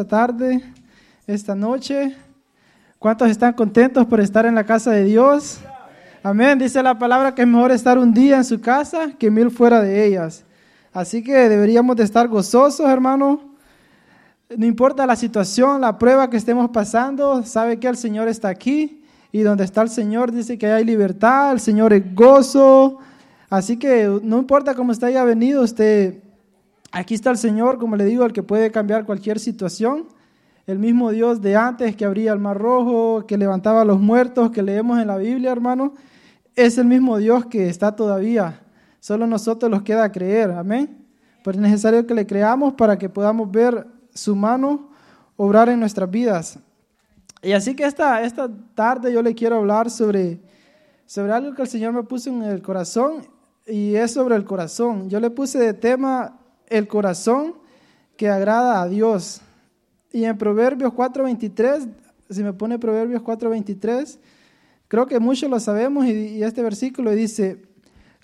esta tarde, esta noche. ¿Cuántos están contentos por estar en la casa de Dios? Amén. Dice la palabra que es mejor estar un día en su casa que mil fuera de ellas. Así que deberíamos de estar gozosos, hermano. No importa la situación, la prueba que estemos pasando, sabe que el Señor está aquí y donde está el Señor dice que hay libertad, el Señor es gozo. Así que no importa cómo usted haya venido, usted Aquí está el Señor, como le digo, el que puede cambiar cualquier situación. El mismo Dios de antes que abría el mar rojo, que levantaba a los muertos, que leemos en la Biblia, hermano, es el mismo Dios que está todavía. Solo nosotros los queda creer, amén. Pero es necesario que le creamos para que podamos ver su mano obrar en nuestras vidas. Y así que esta, esta tarde yo le quiero hablar sobre, sobre algo que el Señor me puso en el corazón y es sobre el corazón. Yo le puse de tema el corazón que agrada a Dios. Y en Proverbios 4:23, si me pone Proverbios 4:23, creo que muchos lo sabemos y, este versículo dice,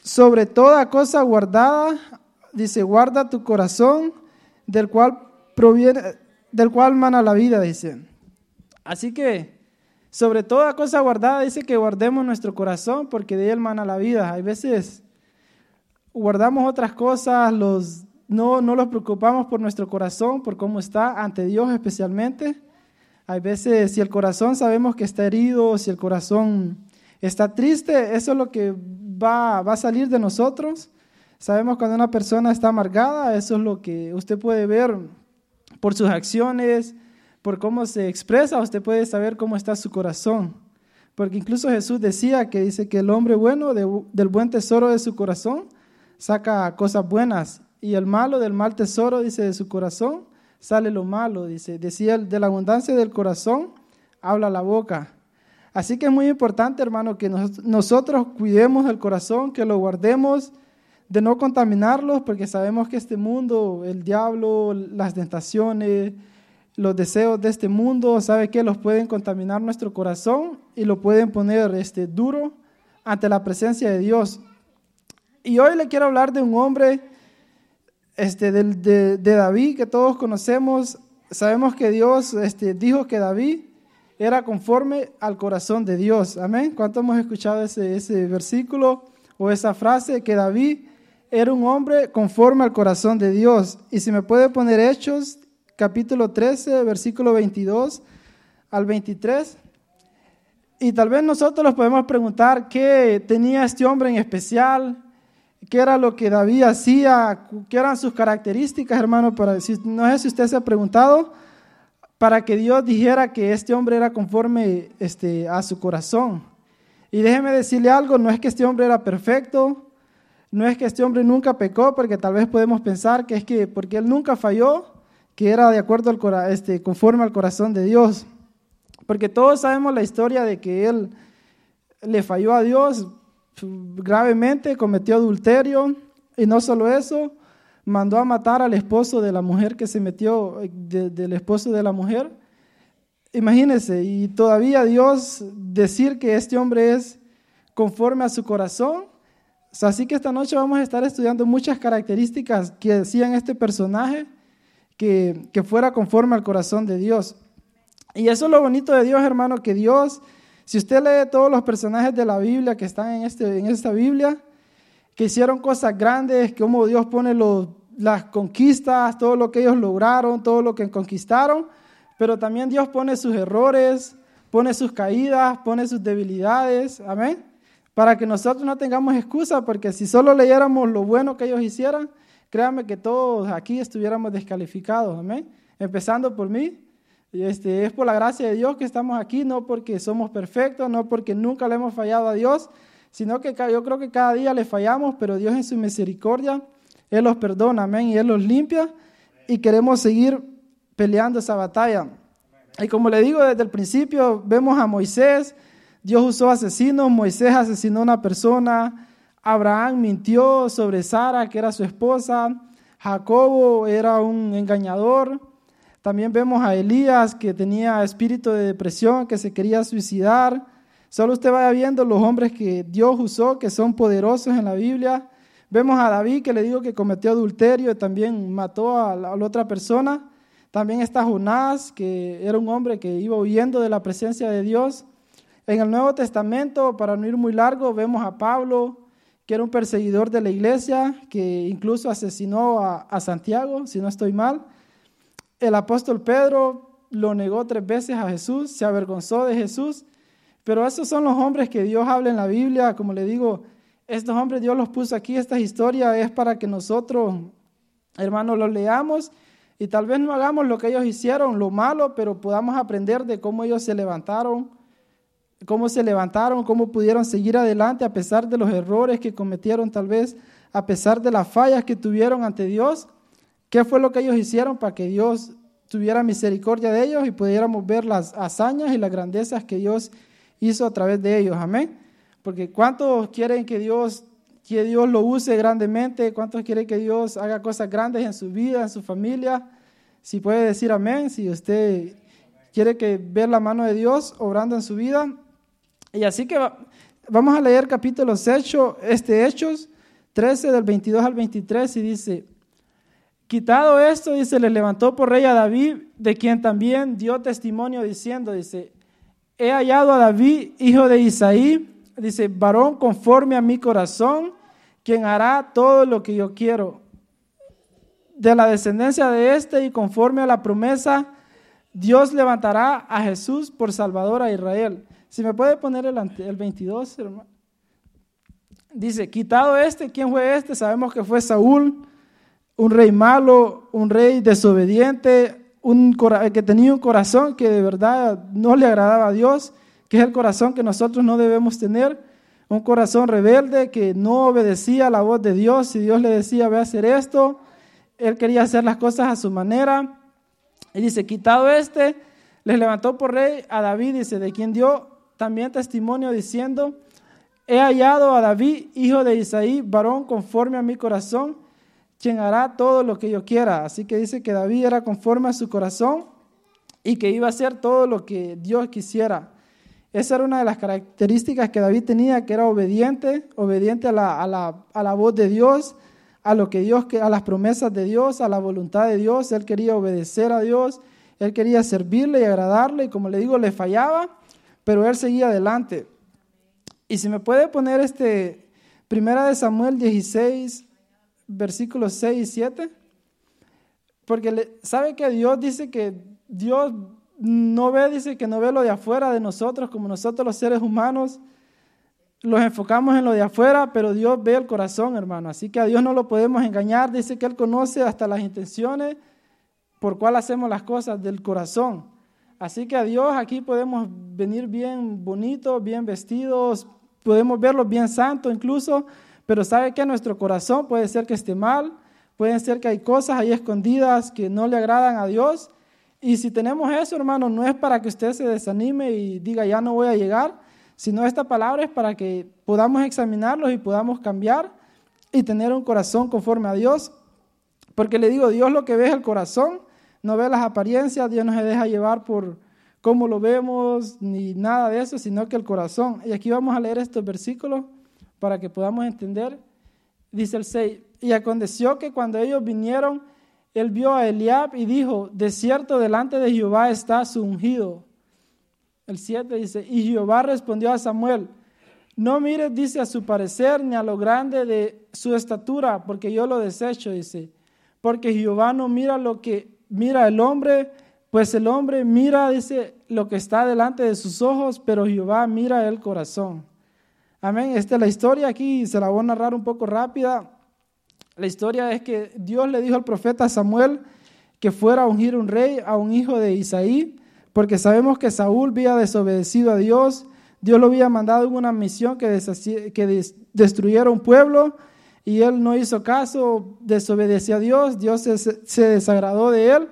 sobre toda cosa guardada, dice, guarda tu corazón, del cual proviene, del cual mana la vida, dice. Así que, sobre toda cosa guardada, dice que guardemos nuestro corazón, porque de él mana la vida. Hay veces guardamos otras cosas, los no, no nos preocupamos por nuestro corazón, por cómo está ante Dios especialmente. Hay veces si el corazón sabemos que está herido, si el corazón está triste, eso es lo que va, va a salir de nosotros. Sabemos cuando una persona está amargada, eso es lo que usted puede ver por sus acciones, por cómo se expresa, usted puede saber cómo está su corazón. Porque incluso Jesús decía que dice que el hombre bueno del buen tesoro de su corazón saca cosas buenas y el malo del mal tesoro, dice, de su corazón, sale lo malo, dice. Decía, de la abundancia del corazón, habla la boca. Así que es muy importante, hermano, que nosotros cuidemos el corazón, que lo guardemos, de no contaminarlo, porque sabemos que este mundo, el diablo, las tentaciones, los deseos de este mundo, sabe que los pueden contaminar nuestro corazón y lo pueden poner este, duro ante la presencia de Dios. Y hoy le quiero hablar de un hombre este, de, David que todos conocemos, sabemos que Dios este, dijo que David era conforme al corazón de Dios. Amén. ¿Cuánto hemos escuchado ese, ese versículo o esa frase? Que David era un hombre conforme al corazón de Dios. Y si me puede poner Hechos, capítulo 13, versículo 22 al 23. Y tal vez nosotros nos podemos preguntar qué tenía este hombre en especial, qué era lo que David hacía, qué eran sus características, hermano, no sé si usted se ha preguntado, para que Dios dijera que este hombre era conforme este, a su corazón. Y déjeme decirle algo, no es que este hombre era perfecto, no es que este hombre nunca pecó, porque tal vez podemos pensar que es que porque él nunca falló, que era de acuerdo al este, conforme al corazón de Dios. Porque todos sabemos la historia de que él le falló a Dios, gravemente, cometió adulterio y no solo eso, mandó a matar al esposo de la mujer que se metió, del esposo de la mujer. Imagínense, y todavía Dios decir que este hombre es conforme a su corazón. así que esta noche vamos a estar estudiando muchas características que decían este personaje que, que fuera conforme al corazón de Dios. Y eso es lo bonito de Dios, hermano, que Dios si usted lee todos los personajes de la Biblia que están en, este, en esta Biblia, que hicieron cosas grandes, cómo Dios pone las conquistas, todo lo que ellos lograron, todo lo que conquistaron, pero también Dios pone sus errores, pone sus caídas, pone sus debilidades, amén, para que nosotros no tengamos excusa, porque si solo leyéramos lo bueno que ellos hicieran, créanme que todos aquí estuviéramos descalificados, amén, empezando por mí, este, es por la gracia de Dios que estamos aquí, no porque somos perfectos, no porque nunca le hemos fallado a Dios, sino que yo creo que cada día le fallamos, pero Dios en su misericordia, Él los perdona, amén, y Él los limpia, y queremos seguir peleando esa batalla. Y como le digo desde el principio, vemos a Moisés, Dios usó asesinos, Moisés asesinó a una persona, Abraham mintió sobre Sara, que era su esposa, Jacobo era un engañador, también vemos a Elías que tenía espíritu de depresión, que se quería suicidar. Solo usted vaya viendo los hombres que Dios usó, que son poderosos en la Biblia. Vemos a David que le digo que cometió adulterio y también mató a la, otra persona. También está Jonás, que era un hombre que iba huyendo de la presencia de Dios. En el Nuevo Testamento, para no ir muy largo, vemos a Pablo, que era un perseguidor de la iglesia, que incluso asesinó a, a Santiago, si no estoy mal. El apóstol Pedro lo negó tres veces a Jesús, se avergonzó de Jesús. Pero esos son los hombres que Dios habla en la Biblia. Como le digo, estos hombres Dios los puso aquí. Esta historia es para que nosotros, hermanos, los leamos y tal vez no hagamos lo que ellos hicieron, lo malo, pero podamos aprender de cómo ellos se levantaron, cómo se levantaron, cómo pudieron seguir adelante a pesar de los errores que cometieron tal vez, a pesar de las fallas que tuvieron ante Dios. ¿Qué fue lo que ellos hicieron para que Dios tuviera misericordia de ellos y pudiéramos ver las hazañas y las grandezas que Dios hizo a través de ellos? Amén. Porque ¿cuántos quieren que Dios que Dios lo use grandemente. ¿Cuántos quieren que Dios haga cosas grandes en su vida, en su familia? Si puede decir amén, si usted quiere que ver la mano de Dios obrando en su vida. Y así que vamos a leer capítulos Hechos, este Hechos 13 del 22 al 23 y dice, quitado esto, dice, le levantó por rey a David, de quien también dio testimonio diciendo, dice, he hallado a David, hijo de Isaí, dice, varón conforme a mi corazón, quien hará todo lo que yo quiero. De la descendencia de este y conforme a la promesa, Dios levantará a Jesús por Salvador a Israel. Si me puede poner el, el 22, hermano. Dice, quitado este, ¿quién fue este? Sabemos que fue Saúl, un rey malo, un rey desobediente, un que tenía un corazón que de verdad no le agradaba a Dios que es el corazón que nosotros no debemos tener, un corazón rebelde que no obedecía a la voz de Dios. Si Dios le decía, ve a hacer esto, él quería hacer las cosas a su manera. Y dice, quitado este, les levantó por rey a David, dice, de quien dio también testimonio diciendo, he hallado a David, hijo de Isaí, varón conforme a mi corazón, quien hará todo lo que yo quiera. Así que dice que David era conforme a su corazón y que iba a hacer todo lo que Dios quisiera. Esa era una de las características que David tenía, que era obediente, obediente a la, voz de Dios, a lo que Dios, a las promesas de Dios, a la voluntad de Dios. Él quería obedecer a Dios, él quería servirle y agradarle, y como le digo, le fallaba, pero él seguía adelante. Y si me puede poner este, primera de Samuel 16, versículos 6 y 7, porque sabe que Dios dice que Dios no ve, dice que no ve lo de afuera de nosotros, como nosotros los seres humanos los enfocamos en lo de afuera, pero Dios ve el corazón, hermano. Así que a Dios no lo podemos engañar. Dice que Él conoce hasta las intenciones por cuál hacemos las cosas del corazón. Así que a Dios aquí podemos venir bien bonitos, bien vestidos, podemos verlos bien santos incluso, pero sabe que nuestro corazón puede ser que esté mal, puede ser que hay cosas ahí escondidas que no le agradan a Dios y si tenemos eso, hermano, no es para que usted se desanime y diga, ya no voy a llegar, sino esta palabra es para que podamos examinarlos y podamos cambiar y tener un corazón conforme a Dios. Porque le digo, Dios lo que ve es el corazón, no ve las apariencias, Dios no se deja llevar por cómo lo vemos ni nada de eso, sino que el corazón. Y aquí vamos a leer estos versículos para que podamos entender. Dice el 6, y aconteció que cuando ellos vinieron, él vio a Eliab y dijo, de cierto delante de Jehová está su ungido. El 7 dice, y Jehová respondió a Samuel, no mires, dice, a su parecer ni a lo grande de su estatura, porque yo lo desecho, dice, porque Jehová no mira lo que mira el hombre, pues el hombre mira, dice, lo que está delante de sus ojos, pero Jehová mira el corazón. Amén. Esta es la historia aquí, se la voy a narrar un poco rápida. La historia es que Dios le dijo al profeta Samuel que fuera a ungir un rey a un hijo de Isaí, porque sabemos que Saúl había desobedecido a Dios, Dios lo había mandado en una misión que, que destruyera un pueblo y él no hizo caso, desobedeció a Dios, Dios se, desagradó de él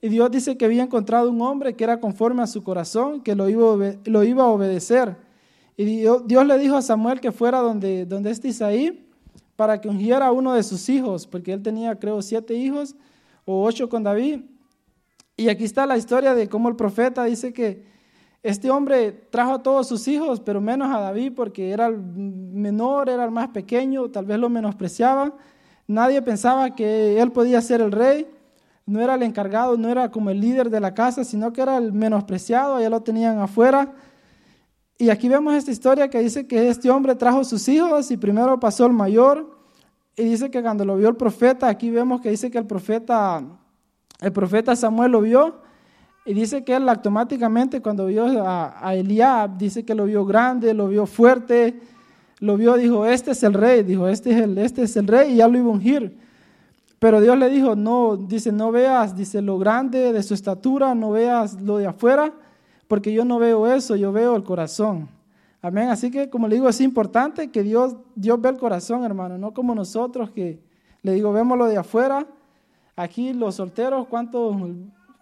y Dios dice que había encontrado un hombre que era conforme a su corazón, que lo iba, lo iba a obedecer. Y Dios, le dijo a Samuel que fuera donde, donde este Isaí para que ungiera a uno de sus hijos, porque él tenía, creo, siete hijos o ocho con David. Y aquí está la historia de cómo el profeta dice que este hombre trajo a todos sus hijos, pero menos a David, porque era el menor, era el más pequeño, tal vez lo menospreciaba. Nadie pensaba que él podía ser el rey, no era el encargado, no era como el líder de la casa, sino que era el menospreciado, allá lo tenían afuera. Y aquí vemos esta historia que dice que este hombre trajo sus hijos y primero pasó el mayor y dice que cuando lo vio el profeta, aquí vemos que dice que el profeta, el profeta Samuel lo vio y dice que él automáticamente cuando vio a, a Eliab, dice que lo vio grande, lo vio fuerte, lo vio, dijo, este es el rey, dijo, este es el, este es el rey y ya lo iba a ungir. Pero Dios le dijo, no, dice, no veas, dice, lo grande de su estatura, no veas lo de afuera, porque yo no veo eso, yo veo el corazón. Amén. Así que, como le digo, es importante que Dios, Dios ve el corazón, hermano, no como nosotros que, le digo, vemos lo de afuera. Aquí los solteros, ¿cuántos,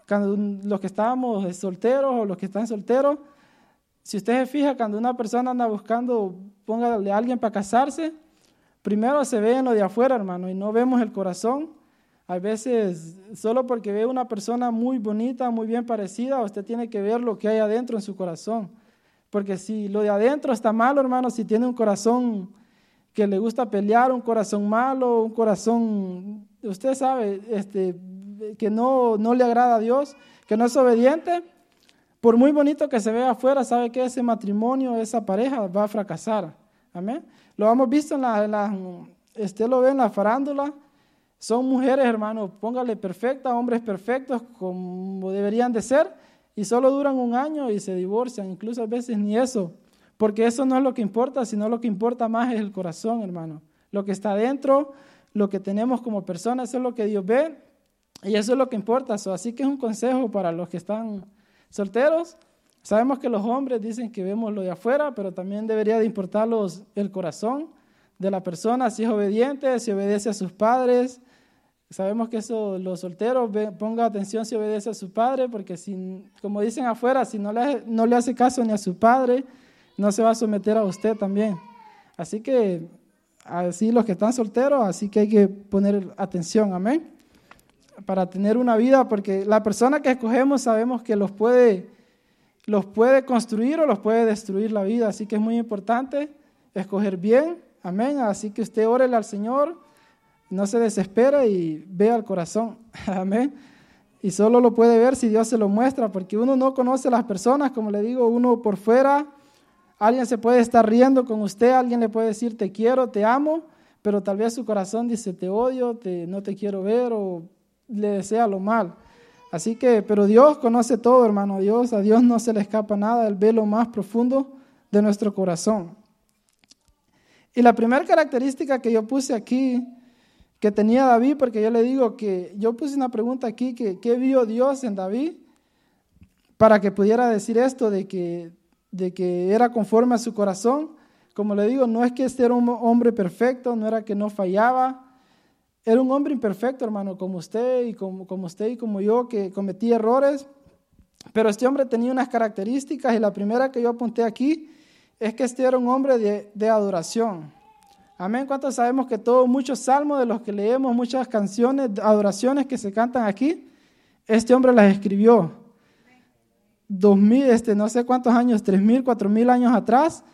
los que estábamos solteros o los que están solteros, si usted se fija, cuando una persona anda buscando, póngale a alguien para casarse, primero se ve en lo de afuera, hermano, y no vemos el corazón. A veces, solo porque ve una persona muy bonita, muy bien parecida, usted tiene que ver lo que hay adentro en su corazón. Porque si lo de adentro está malo, hermano, si tiene un corazón que le gusta pelear, un corazón malo, un corazón, usted sabe, este, que no, no le agrada a Dios, que no es obediente, por muy bonito que se vea afuera, sabe que ese matrimonio, esa pareja va a fracasar. Amén. Lo hemos visto en la, usted lo ve en la farándula. Son mujeres, hermano, póngale perfectas, hombres perfectos como deberían de ser, y solo duran un año y se divorcian, incluso a veces ni eso, porque eso no es lo que importa, sino lo que importa más es el corazón, hermano. Lo que está dentro, lo que tenemos como personas, eso es lo que Dios ve, y eso es lo que importa. así que es un consejo para los que están Solteros, sabemos que los hombres dicen que vemos lo de afuera, pero también debería de importarlos el corazón de la persona, si es obediente, si obedece a sus padres. Sabemos que eso, los solteros, ponga atención si obedece a su padre, porque si, como dicen afuera, si no le, no le hace caso ni a su padre, no se va a someter a usted también. Así que, así los que están solteros, así que hay que poner atención, amén para tener una vida, porque la persona que escogemos sabemos que los puede, los puede construir o los puede destruir la vida, así que es muy importante escoger bien, amén, así que usted órele al Señor, no se desespera y vea el corazón, amén, y solo lo puede ver si Dios se lo muestra, porque uno no conoce a las personas, como le digo, uno por fuera, alguien se puede estar riendo con usted, alguien le puede decir te quiero, te amo, pero tal vez su corazón dice te odio, no te quiero ver o le desea lo mal. Así que, pero Dios conoce todo, hermano. Dios, a Dios no se le escapa nada, Él ve lo más profundo de nuestro corazón. Y la primera característica que yo puse aquí, que tenía David, porque yo le digo que yo puse una pregunta aquí, que ¿qué vio Dios en David? Para que pudiera decir esto de que, de que era conforme a su corazón. Como le digo, no es que este era un hombre perfecto, no era que no fallaba, era un hombre imperfecto, hermano, como usted y como, como usted y como yo, que cometía errores. Pero este hombre tenía unas características y la primera que yo apunté aquí es que este era un hombre de, de adoración. Amén. ¿Cuántos sabemos que todos, muchos salmos de los que leemos, muchas canciones, adoraciones que se cantan aquí, este hombre las escribió? Dos mil, este, no sé cuántos años, tres mil, cuatro mil años atrás,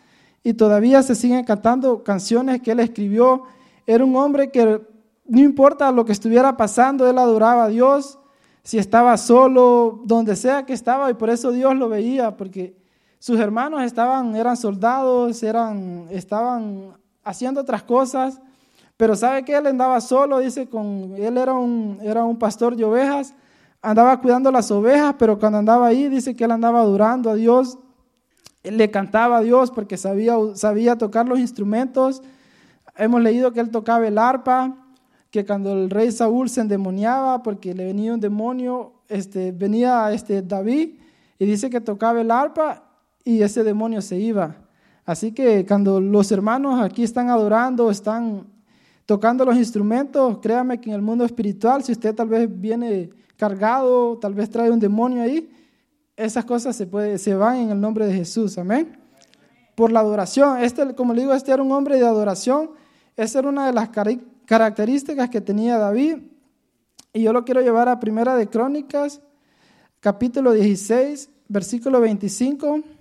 y todavía se siguen cantando canciones que él escribió. Era un hombre que no importa lo que estuviera pasando, él adoraba a Dios, si estaba solo, donde sea que estaba, y por eso Dios lo veía, porque sus hermanos estaban, eran soldados, eran, estaban haciendo otras cosas, pero sabe que él andaba solo, dice, con, él era un, era un pastor de ovejas, andaba cuidando las ovejas, pero cuando andaba ahí, dice que él andaba adorando a Dios, le cantaba a Dios porque sabía, sabía tocar los instrumentos, hemos leído que él tocaba el arpa, que cuando el rey Saúl se endemoniaba porque le venía un demonio, este, venía este David y dice que tocaba el arpa y ese demonio se iba. Así que cuando los hermanos aquí están adorando, están tocando los instrumentos, créame que en el mundo espiritual, si usted tal vez viene cargado, tal vez trae un demonio ahí, esas cosas se, puede, se van en el nombre de Jesús, amén. Por la adoración, este, como le digo, este era un hombre de adoración, esa era una de las características que tenía David. Y yo lo quiero llevar a Primera de Crónicas, capítulo 16, versículo 25.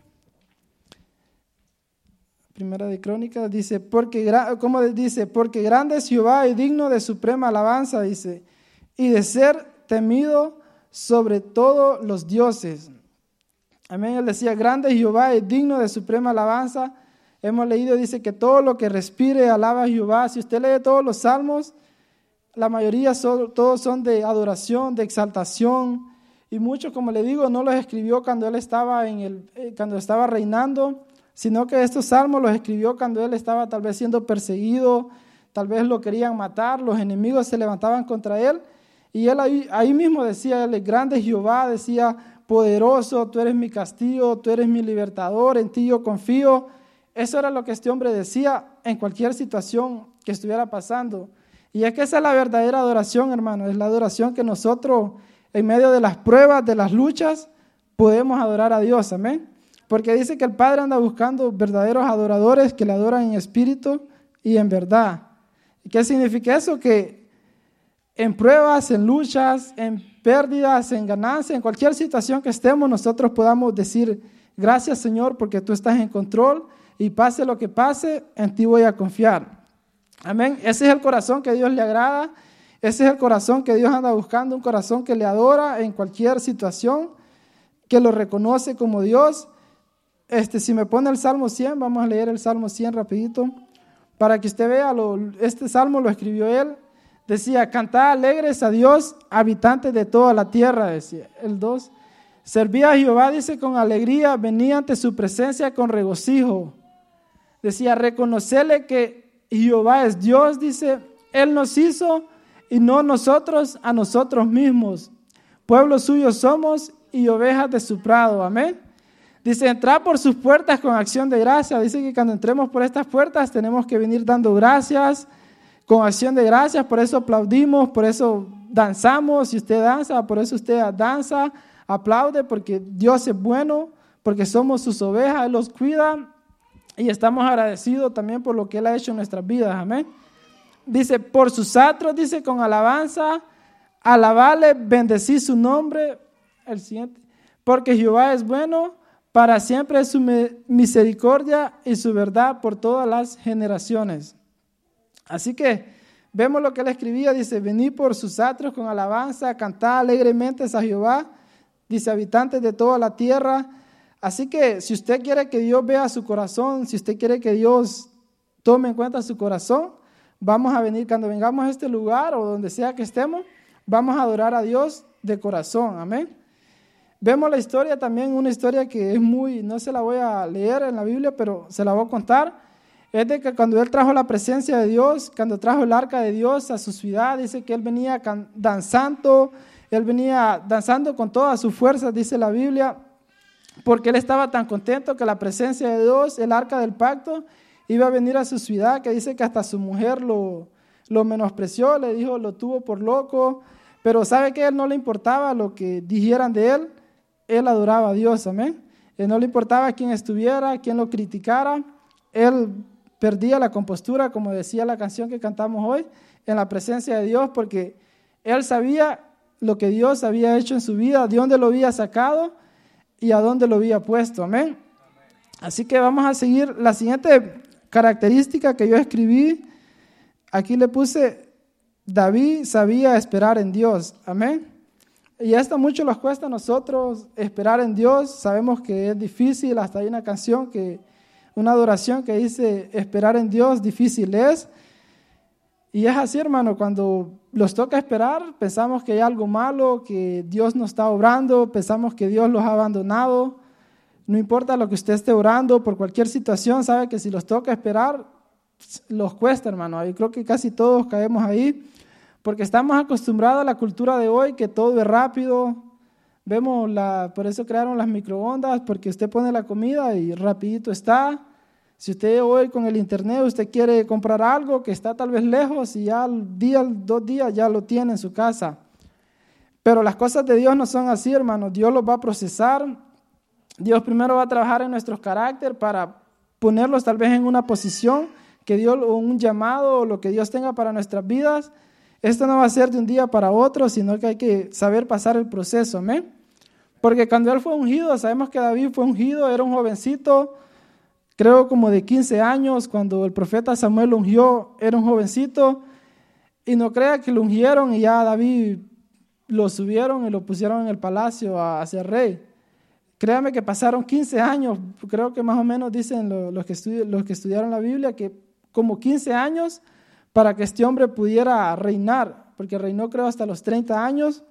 Primera de Crónicas dice, porque, ¿cómo dice? Porque grande es Jehová y digno de suprema alabanza, dice, y de ser temido sobre todos los dioses. Amén. Él decía, grande Jehová es digno de suprema alabanza. Hemos leído, dice que todo lo que respire alaba a Jehová. Si usted lee todos los salmos, la mayoría todos son de adoración, de exaltación. Y muchos, como le digo, no los escribió cuando él estaba, en el, eh, cuando estaba reinando, sino que estos salmos los escribió cuando él estaba tal vez siendo perseguido, tal vez lo querían matar, los enemigos se levantaban contra él. Y él ahí, mismo decía, él grande Jehová, decía, poderoso, tú eres mi castigo, tú eres mi libertador, en ti yo confío. Eso era lo que este hombre decía en cualquier situación que estuviera pasando. Y es que esa es la verdadera adoración, hermano, es la adoración que nosotros en medio de las pruebas, de las luchas, podemos adorar a Dios, amén. Porque dice que el Padre anda buscando verdaderos adoradores que le adoran en espíritu y en verdad. ¿Y qué significa eso? Que en pruebas, en luchas, en pérdidas, en ganancias, en cualquier situación que estemos, nosotros podamos decir, gracias Señor porque tú estás en control y pase lo que pase, en ti voy a confiar. Amén. Ese es el corazón que Dios le agrada. Ese es el corazón que Dios anda buscando, un corazón que le adora en cualquier situación, que lo reconoce como Dios. Este, si me pone el Salmo 100, vamos a leer el Salmo 100 rapidito, para que usted vea, lo, este Salmo lo escribió él Decía, cantad alegres a Dios, habitantes de toda la tierra, decía el 2. Servía a Jehová, dice, con alegría, venía ante su presencia con regocijo. Decía, reconocerle que Jehová es Dios, dice, Él nos hizo y no nosotros a nosotros mismos. Pueblo suyo somos y ovejas de su prado. Amén. Dice, entrar por sus puertas con acción de gracia. Dice que cuando entremos por estas puertas tenemos que venir dando gracias, con acción de gracias, por eso aplaudimos, por eso danzamos, si usted danza, por eso usted danza, aplaude, porque Dios es bueno, porque somos sus ovejas, Él los cuida. Y estamos agradecidos también por lo que Él ha hecho en nuestras vidas, amén. Dice, por sus atros, dice con alabanza, alabale, bendecí su nombre, el siguiente, porque Jehová es bueno, para siempre es su misericordia y su verdad por todas las generaciones. Así que vemos lo que él escribía, dice, vení por sus atrios con alabanza, cantad alegremente a Jehová, dice, habitantes de toda la tierra. Así que si usted quiere que Dios vea su corazón, si usted quiere que Dios tome en cuenta su corazón, vamos a venir, cuando vengamos a este lugar o donde sea que estemos, vamos a adorar a Dios de corazón, amén. Vemos la historia también, una historia que es muy, no se la voy a leer en la Biblia, pero se la voy a contar. Es de que cuando él trajo la presencia de Dios, cuando trajo el arca de Dios a su ciudad, dice que él venía danzando, él venía danzando con toda su fuerza, dice la Biblia, porque él estaba tan contento que la presencia de Dios, el arca del pacto, iba a venir a su ciudad, que dice que hasta su mujer lo, lo menospreció, le dijo, lo tuvo por loco, pero sabe que a él no le importaba lo que dijeran de él, él adoraba a Dios, amén. Él no le importaba quién estuviera, quién lo criticara, él perdía la compostura, como decía la canción que cantamos hoy, en la presencia de Dios, porque él sabía lo que Dios había hecho en su vida, de dónde lo había sacado y a dónde lo había puesto. Amén. Así que vamos a seguir la siguiente característica que yo escribí. Aquí le puse, David sabía esperar en Dios. Amén. Y esto mucho nos cuesta a nosotros esperar en Dios. Sabemos que es difícil, hasta hay una canción que una adoración que dice esperar en Dios difícil es. Y es así, hermano, cuando los toca esperar, pensamos que hay algo malo, que Dios no está obrando, pensamos que Dios los ha abandonado. No importa lo que usted esté orando, por cualquier situación, sabe que si los toca esperar, los cuesta, hermano. Y creo que casi todos caemos ahí, porque estamos acostumbrados a la cultura de hoy, que todo es rápido, Vemos la, por eso crearon las microondas, porque usted pone la comida y rapidito está. Si usted hoy con el internet usted quiere comprar algo que está tal vez lejos y ya al día, dos días ya lo tiene en su casa. Pero las cosas de Dios no son así, hermanos. Dios los va a procesar. Dios primero va a trabajar en nuestros carácter para ponerlos tal vez en una posición que Dios o un llamado o lo que Dios tenga para nuestras vidas. Esto no va a ser de un día para otro, sino que hay que saber pasar el proceso. Amén. Porque cuando él fue ungido, sabemos que David fue ungido, era un jovencito, creo como de 15 años, cuando el profeta Samuel lo ungió, era un jovencito, y no crea que lo ungieron y ya David lo subieron y lo pusieron en el palacio a, ser rey. Créame que pasaron 15 años, creo que más o menos dicen los, que los que estudiaron la Biblia, que como 15 años para que este hombre pudiera reinar, porque reinó creo hasta los 30 años.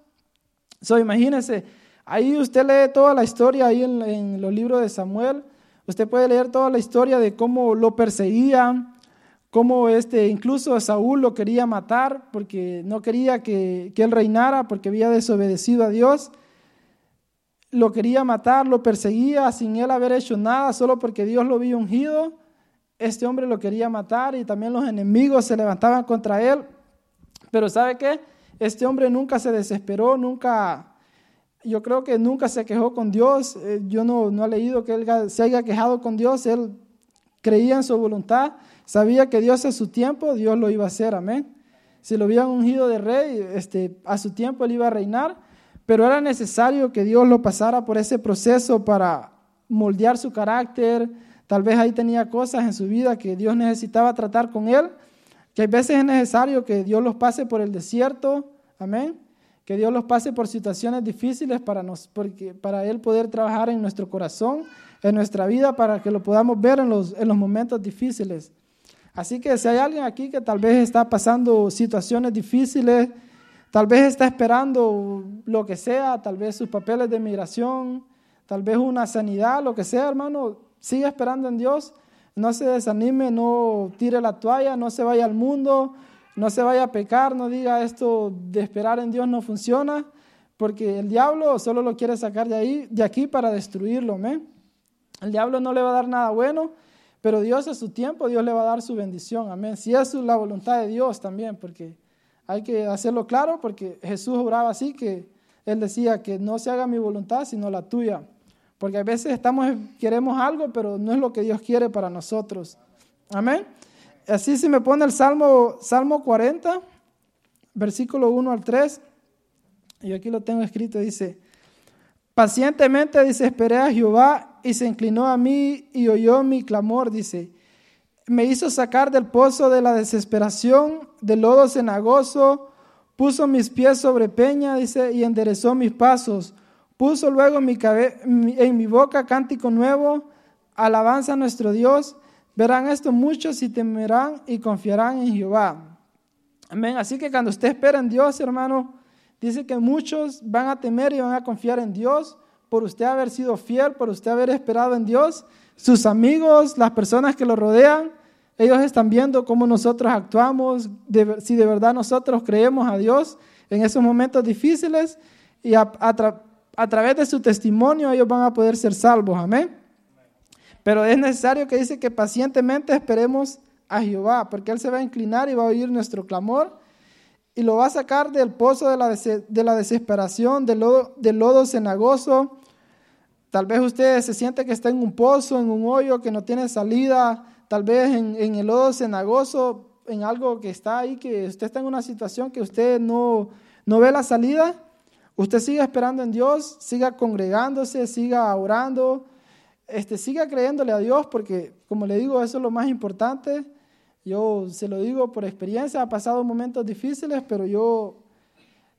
So, imagínense, ahí usted lee toda la historia ahí en, en los libros de Samuel, usted puede leer toda la historia de cómo lo perseguían, cómo este, incluso Saúl lo quería matar porque no quería que, él reinara porque había desobedecido a Dios. Lo quería matar, lo perseguía sin él haber hecho nada, solo porque Dios lo había ungido. Este hombre lo quería matar y también los enemigos se levantaban contra él. Pero ¿sabe qué? Este hombre nunca se desesperó, nunca, yo creo que nunca se quejó con Dios. Eh, yo no, no he leído que él se haya quejado con Dios. Él creía en su voluntad Sabía que Dios a su tiempo, Dios lo iba a hacer, amén. Si lo habían ungido de rey, este, a su tiempo él iba a reinar, pero era necesario que Dios lo pasara por ese proceso para moldear su carácter. Tal vez ahí tenía cosas en su vida que Dios necesitaba tratar con él, que a veces es necesario que Dios los pase por el desierto, amén. Que Dios los pase por situaciones difíciles para, nos, porque, para Él poder trabajar en nuestro corazón, en nuestra vida, para que lo podamos ver en los, en los momentos difíciles. Así que si hay alguien aquí que tal vez está pasando situaciones difíciles, tal vez está esperando lo que sea, tal vez sus papeles de migración, tal vez una sanidad, lo que sea, hermano, siga esperando en Dios. No se desanime, no tire la toalla, no se vaya al mundo, no se vaya a pecar, no diga esto de esperar en Dios no funciona, porque el diablo solo lo quiere sacar de ahí, de aquí para destruirlo, ¿me? El diablo no le va a dar nada bueno pero Dios a su tiempo, Dios le va a dar su bendición. Amén. Si es la voluntad de Dios también, porque hay que hacerlo claro, porque Jesús oraba así, que Él decía que no se haga mi voluntad, sino la tuya. Porque a veces estamos, queremos algo, pero no es lo que Dios quiere para nosotros. Amén. Así si me pone el Salmo, Salmo 40, versículo 1 al 3, y aquí lo tengo escrito, dice, Pacientemente, dice, esperé a Jehová y se inclinó a mí y oyó mi clamor, dice. Me hizo sacar del pozo de la desesperación, del lodo cenagoso, puso mis pies sobre peña, dice, y enderezó mis pasos. Puso luego en mi boca cántico nuevo, alabanza a nuestro Dios. Verán esto muchos y temerán y confiarán en Jehová. Amén. Así que cuando usted espera en Dios, hermano, Dice que muchos van a temer y van a confiar en Dios por usted haber sido fiel, por usted haber esperado en Dios. Sus amigos, las personas que lo rodean, ellos están viendo cómo nosotros actuamos, si de verdad nosotros creemos a Dios en esos momentos difíciles y a, a través de su testimonio ellos van a poder ser salvos. Amén. Pero es necesario que dice que pacientemente esperemos a Jehová, porque Él se va a inclinar y va a oír nuestro clamor y lo va a sacar del pozo de la, de la desesperación, del lodo, del lodo cenagoso. Tal vez usted se siente que está en un pozo, en un hoyo que no tiene salida, tal vez en, en el lodo cenagoso, en algo que está ahí, que usted está en una situación que usted no, no ve la salida. Usted siga esperando en Dios, siga congregándose, siga orando, este, siga creyéndole a Dios, porque como le digo, eso es lo más importante. Yo se lo digo por experiencia, ha pasado momentos difíciles, pero yo,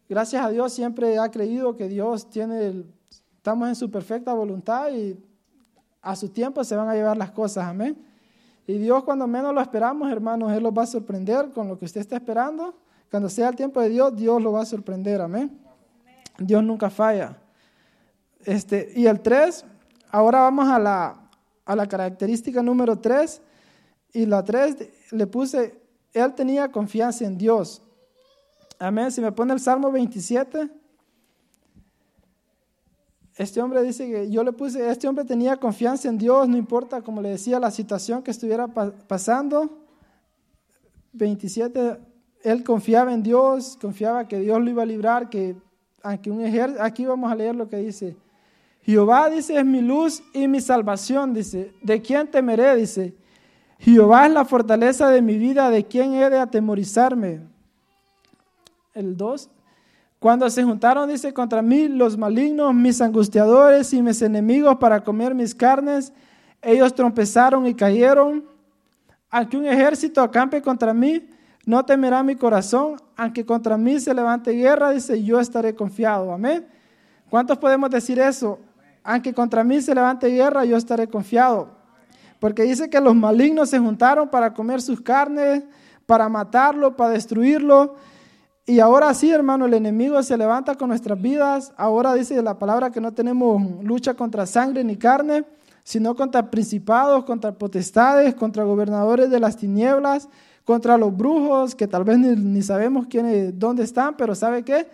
gracias a Dios, siempre he creído que Dios tiene, estamos en su perfecta voluntad y a su tiempo se van a llevar las cosas, amén. Y Dios cuando menos lo esperamos, hermanos, Él los va a sorprender con lo que usted está esperando. Cuando sea el tiempo de Dios, Dios lo va a sorprender, amén. Dios nunca falla. Este, y el 3, ahora vamos a la, a la característica número 3 y la 3 le puse, él tenía confianza en Dios. Amén. Si me pone el Salmo 27, este hombre dice que yo le puse, este hombre tenía confianza en Dios, no importa, como le decía, la situación que estuviera pasando. 27, él confiaba en Dios, confiaba que Dios lo iba a librar, que aunque un aquí vamos a leer lo que dice. Jehová dice, es mi luz y mi salvación, dice, ¿de quién temeré? Dice, Jehová es la fortaleza de mi vida, ¿de quién he de atemorizarme? El 2. Cuando se juntaron, dice, contra mí los malignos, mis angustiadores y mis enemigos para comer mis carnes, ellos trompezaron y cayeron. Aunque un ejército acampe contra mí, no temerá mi corazón, aunque contra mí se levante guerra, dice, yo estaré confiado. Amén. ¿Cuántos podemos decir eso? Aunque contra mí se levante guerra, yo estaré confiado. Porque dice que los malignos se juntaron para comer sus carnes, para matarlo, para destruirlo. Y ahora sí, hermano, el enemigo se levanta con nuestras vidas. Ahora dice la palabra que no tenemos lucha contra sangre ni carne, sino contra principados, contra potestades, contra gobernadores de las tinieblas, contra los brujos, que tal vez ni, sabemos quiénes, dónde están, pero ¿sabe qué?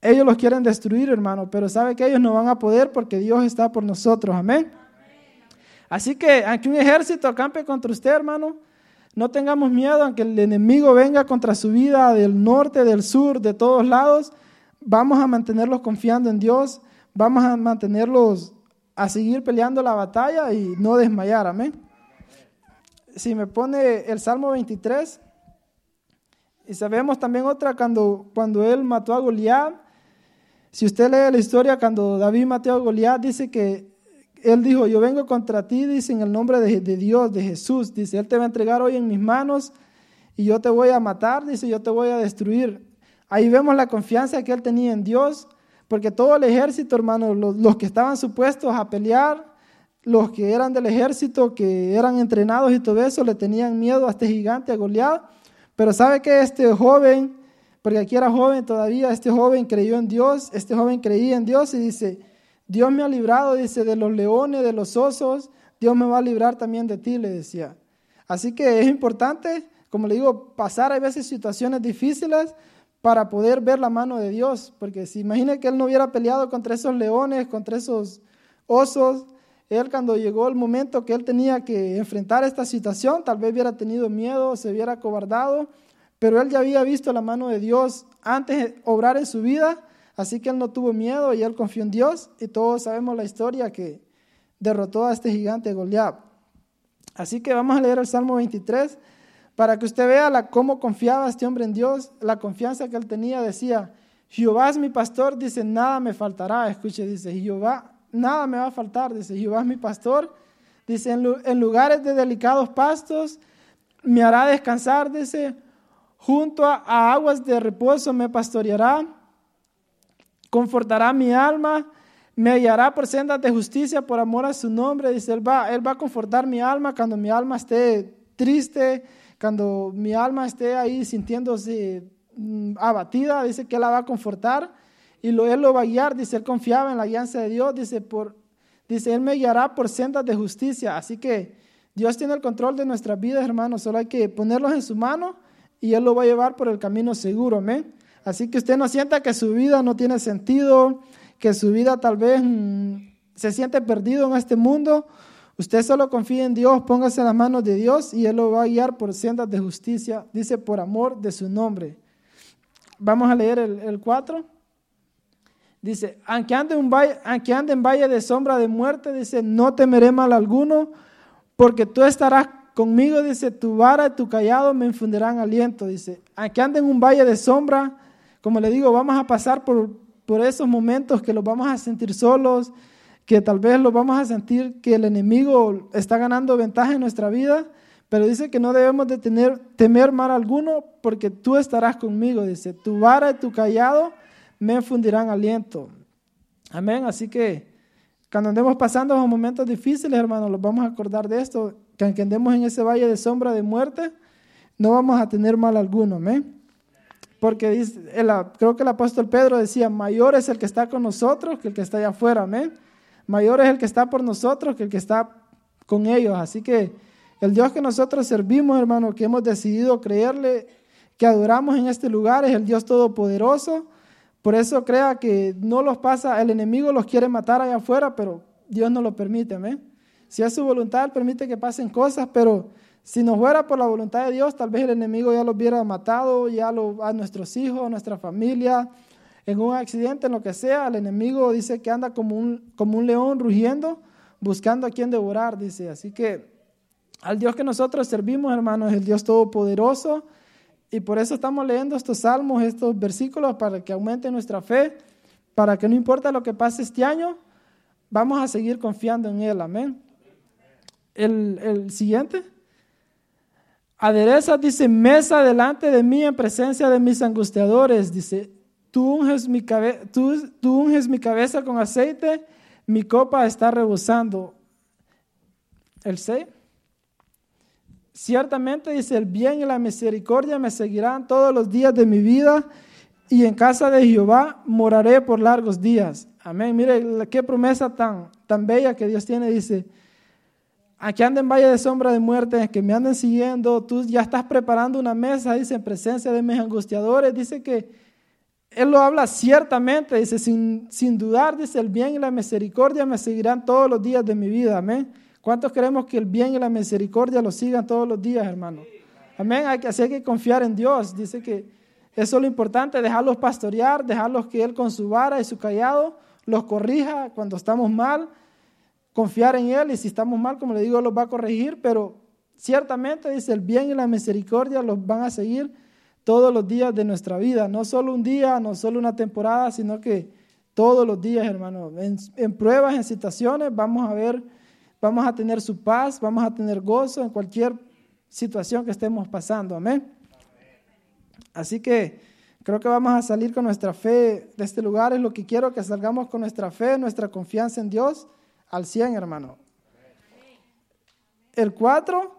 Ellos los quieren destruir, hermano, pero ¿sabe que ellos no van a poder porque Dios está por nosotros? Amén. Así que, aunque un ejército acampe contra usted, hermano, no tengamos miedo, aunque el enemigo venga contra su vida del norte, del sur, de todos lados, vamos a mantenerlos confiando en Dios, vamos a mantenerlos a seguir peleando la batalla y no desmayar, amén. Si me pone el Salmo 23, y sabemos también otra cuando, cuando él mató a Goliat, si usted lee la historia cuando David mató a Goliat, dice que él dijo, yo vengo contra ti, dice, en el nombre de, de, Dios, de Jesús. Dice, Él te va a entregar hoy en mis manos y yo te voy a matar, dice, yo te voy a destruir. Ahí vemos la confianza que Él tenía en Dios, porque todo el ejército, hermano, los, los que estaban supuestos a pelear, los que eran del ejército, que eran entrenados y todo eso, le tenían miedo a este gigante, a Goliat. Pero sabe que este joven, porque aquí era joven todavía, este joven creyó en Dios, este joven creía en Dios y dice, Dios me ha librado, dice, de los leones, de los osos, Dios me va a librar también de ti, le decía. Así que es importante, como le digo, pasar a veces situaciones difíciles para poder ver la mano de Dios, porque si imagina que él no hubiera peleado contra esos leones, contra esos osos, él cuando llegó el momento que él tenía que enfrentar esta situación, tal vez hubiera tenido miedo, se hubiera cobardado, pero él ya había visto la mano de Dios antes de obrar en su vida Así que él no tuvo miedo y él confió en Dios y todos sabemos la historia que derrotó a este gigante Goliat. Así que vamos a leer el Salmo 23 para que usted vea cómo confiaba este hombre en Dios, la confianza que él tenía. Decía, Jehová es mi pastor, dice, nada me faltará. Escuche, dice, Jehová, nada me va a faltar, dice, Jehová es mi pastor. Dice, en lugares de delicados pastos me hará descansar, dice, junto a aguas de reposo me pastoreará confortará mi alma, me hallará por sendas de justicia por amor a su nombre. Dice, él va, él va a confortar mi alma cuando mi alma esté triste, cuando mi alma esté ahí sintiéndose mm, abatida, dice que él la va a confortar y lo, él lo va a guiar, dice, él confiaba en la guianza de Dios, dice, por, dice, él me guiará por sendas de justicia. Así que Dios tiene el control de nuestras vidas, hermanos, solo hay que ponerlos en su mano y él lo va a llevar por el camino seguro, amén. Así que usted no sienta que su vida no tiene sentido, que su vida tal vez mm, se siente perdido en este mundo. Usted solo confíe en Dios, póngase en las manos de Dios y Él lo va a guiar por sendas de justicia, dice por amor de su nombre. Vamos a leer el, 4. Dice, aunque ande, en valle de sombra de muerte, dice, no temeré mal alguno, porque tú estarás conmigo, dice, tu vara y tu callado me infundirán aliento, dice, aunque ande en un valle de sombra, como le digo, vamos a pasar por, por esos momentos que los vamos a sentir solos, que tal vez los vamos a sentir que el enemigo está ganando ventaja en nuestra vida, pero dice que no debemos de tener, temer mal alguno porque tú estarás conmigo, dice, tu vara y tu callado me infundirán aliento. Amén, así que cuando andemos pasando momentos difíciles, hermanos, los vamos a acordar de esto, que aunque andemos en ese valle de sombra de muerte, no vamos a tener mal alguno, amén. Porque dice, creo que el apóstol Pedro decía, mayor es el que está con nosotros que el que está allá afuera, amén. Mayor es el que está por nosotros que el que está con ellos. Así que el Dios que nosotros servimos, hermano, que hemos decidido creerle, que adoramos en este lugar, es el Dios Todopoderoso. Por eso crea que no los pasa, el enemigo los quiere matar allá afuera, pero Dios no lo permite, amén. Si es su voluntad, permite que pasen cosas, pero si no fuera por la voluntad de Dios, tal vez el enemigo ya lo hubiera matado, ya lo, a nuestros hijos, a nuestra familia, en un accidente, en lo que sea. El enemigo dice que anda como un, como un león rugiendo, buscando a quien devorar, dice. Así que al Dios que nosotros servimos, hermanos, el Dios Todopoderoso. Y por eso estamos leyendo estos salmos, estos versículos, para que aumente nuestra fe, para que no importa lo que pase este año, vamos a seguir confiando en Él. Amén. El, el siguiente. Adereza, dice, mesa delante de mí en presencia de mis angustiadores. Dice, tú unges mi, tú, tú unges mi cabeza con aceite, mi copa está rebosando. El 6. Ciertamente dice, el bien y la misericordia me seguirán todos los días de mi vida y en casa de Jehová moraré por largos días. Amén. Mire qué promesa tan, tan bella que Dios tiene. Dice, aquí anden en valle de sombra de muerte, que me anden siguiendo, tú ya estás preparando una mesa, dice, en presencia de mis angustiadores. Dice que Él lo habla ciertamente, dice, sin, sin dudar, dice, el bien y la misericordia me seguirán todos los días de mi vida. Amén. ¿Cuántos queremos que el bien y la misericordia lo sigan todos los días, hermano? Amén. Hay que, así hay que confiar en Dios. Dice que eso es lo importante, dejarlos pastorear, dejarlos que Él con su vara y su callado los corrija cuando estamos mal, confiar en Él y si estamos mal, como le digo, los va a corregir, pero ciertamente dice el bien y la misericordia los van a seguir todos los días de nuestra vida, no solo un día, no solo una temporada, sino que todos los días, hermano. En, en pruebas, en situaciones, vamos a ver vamos a tener su paz, vamos a tener gozo en cualquier situación que estemos pasando. Amén. Así que creo que vamos a salir con nuestra fe de este lugar. Es lo que quiero que salgamos con nuestra fe, nuestra confianza en Dios al 100, hermano. El 4,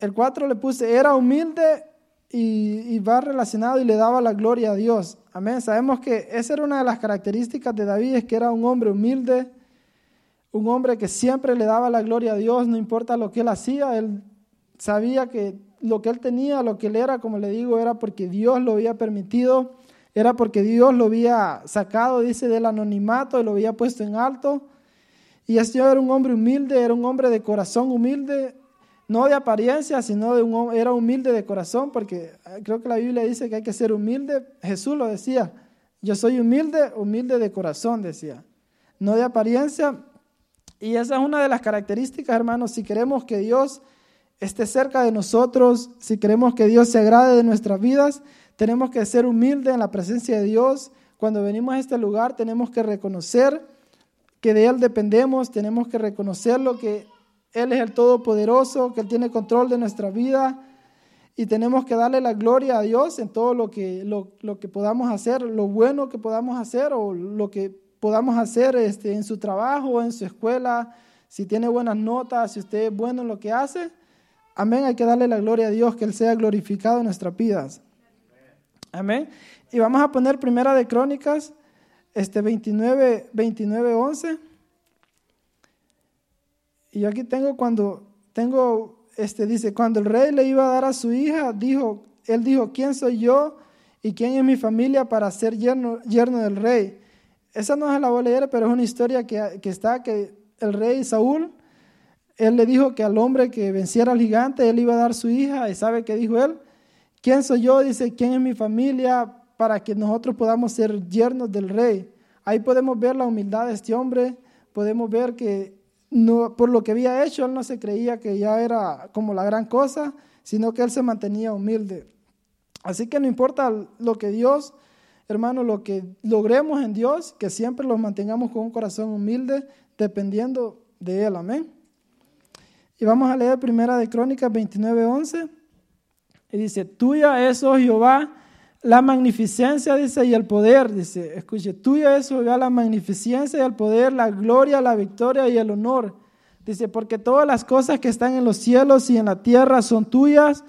el 4 le puse, era humilde y, y, va relacionado y le daba la gloria a Dios. Amén. Sabemos que esa era una de las características de David, es que era un hombre humilde, un hombre que siempre le daba la gloria a Dios, no importa lo que él hacía, él sabía que lo que él tenía, lo que él era, como le digo, era porque Dios lo había permitido, era porque Dios lo había sacado, dice, del anonimato y lo había puesto en alto. Y este era un hombre humilde, era un hombre de corazón humilde, no de apariencia, sino de un era humilde de corazón, porque eh, creo que la Biblia dice que hay que ser humilde. Jesús lo decía, yo soy humilde, humilde de corazón, decía. No de apariencia, y esa es una de las características, hermanos, si queremos que Dios esté cerca de nosotros, si queremos que Dios se agrade de nuestras vidas, tenemos que ser humildes en la presencia de Dios. Cuando venimos a este lugar tenemos que reconocer que de Él dependemos, tenemos que reconocerlo, que Él es el Todopoderoso, que Él tiene control de nuestra vida y tenemos que darle la gloria a Dios en todo lo que, lo, lo que podamos hacer, lo bueno que podamos hacer o lo que podamos hacer este, en su trabajo, en su escuela, si tiene buenas notas, si usted es bueno en lo que hace. Amén, hay que darle la gloria a Dios, que Él sea glorificado en nuestras vidas. Amén. Y vamos a poner primera de Crónicas, este 29, 29, 11. Y yo aquí tengo cuando, tengo, este dice, cuando el rey le iba a dar a su hija, dijo, él dijo, ¿quién soy yo y quién es mi familia para ser yerno, yerno del rey? Esa no es la voy a leer, pero es una historia que, que, está que el rey Saúl, él le dijo que al hombre que venciera al gigante, él iba a dar su hija, y sabe qué dijo él, ¿quién soy yo? Dice, ¿quién es mi familia para que nosotros podamos ser yernos del rey? Ahí podemos ver la humildad de este hombre, podemos ver que no, por lo que había hecho, él no se creía que ya era como la gran cosa, sino que él se mantenía humilde. Así que no importa lo que Dios hermano, lo que logremos en Dios, que siempre los mantengamos con un corazón humilde, dependiendo de Él. Amén. Y vamos a leer primera de Crónicas 29, 11. Y dice, tuya es, oh Jehová, la magnificencia, dice, y el poder, dice, escuche, tuya es, oh Jehová, la magnificencia y el poder, la gloria, la victoria y el honor. Dice, porque todas las cosas que están en los cielos y en la tierra son tuyas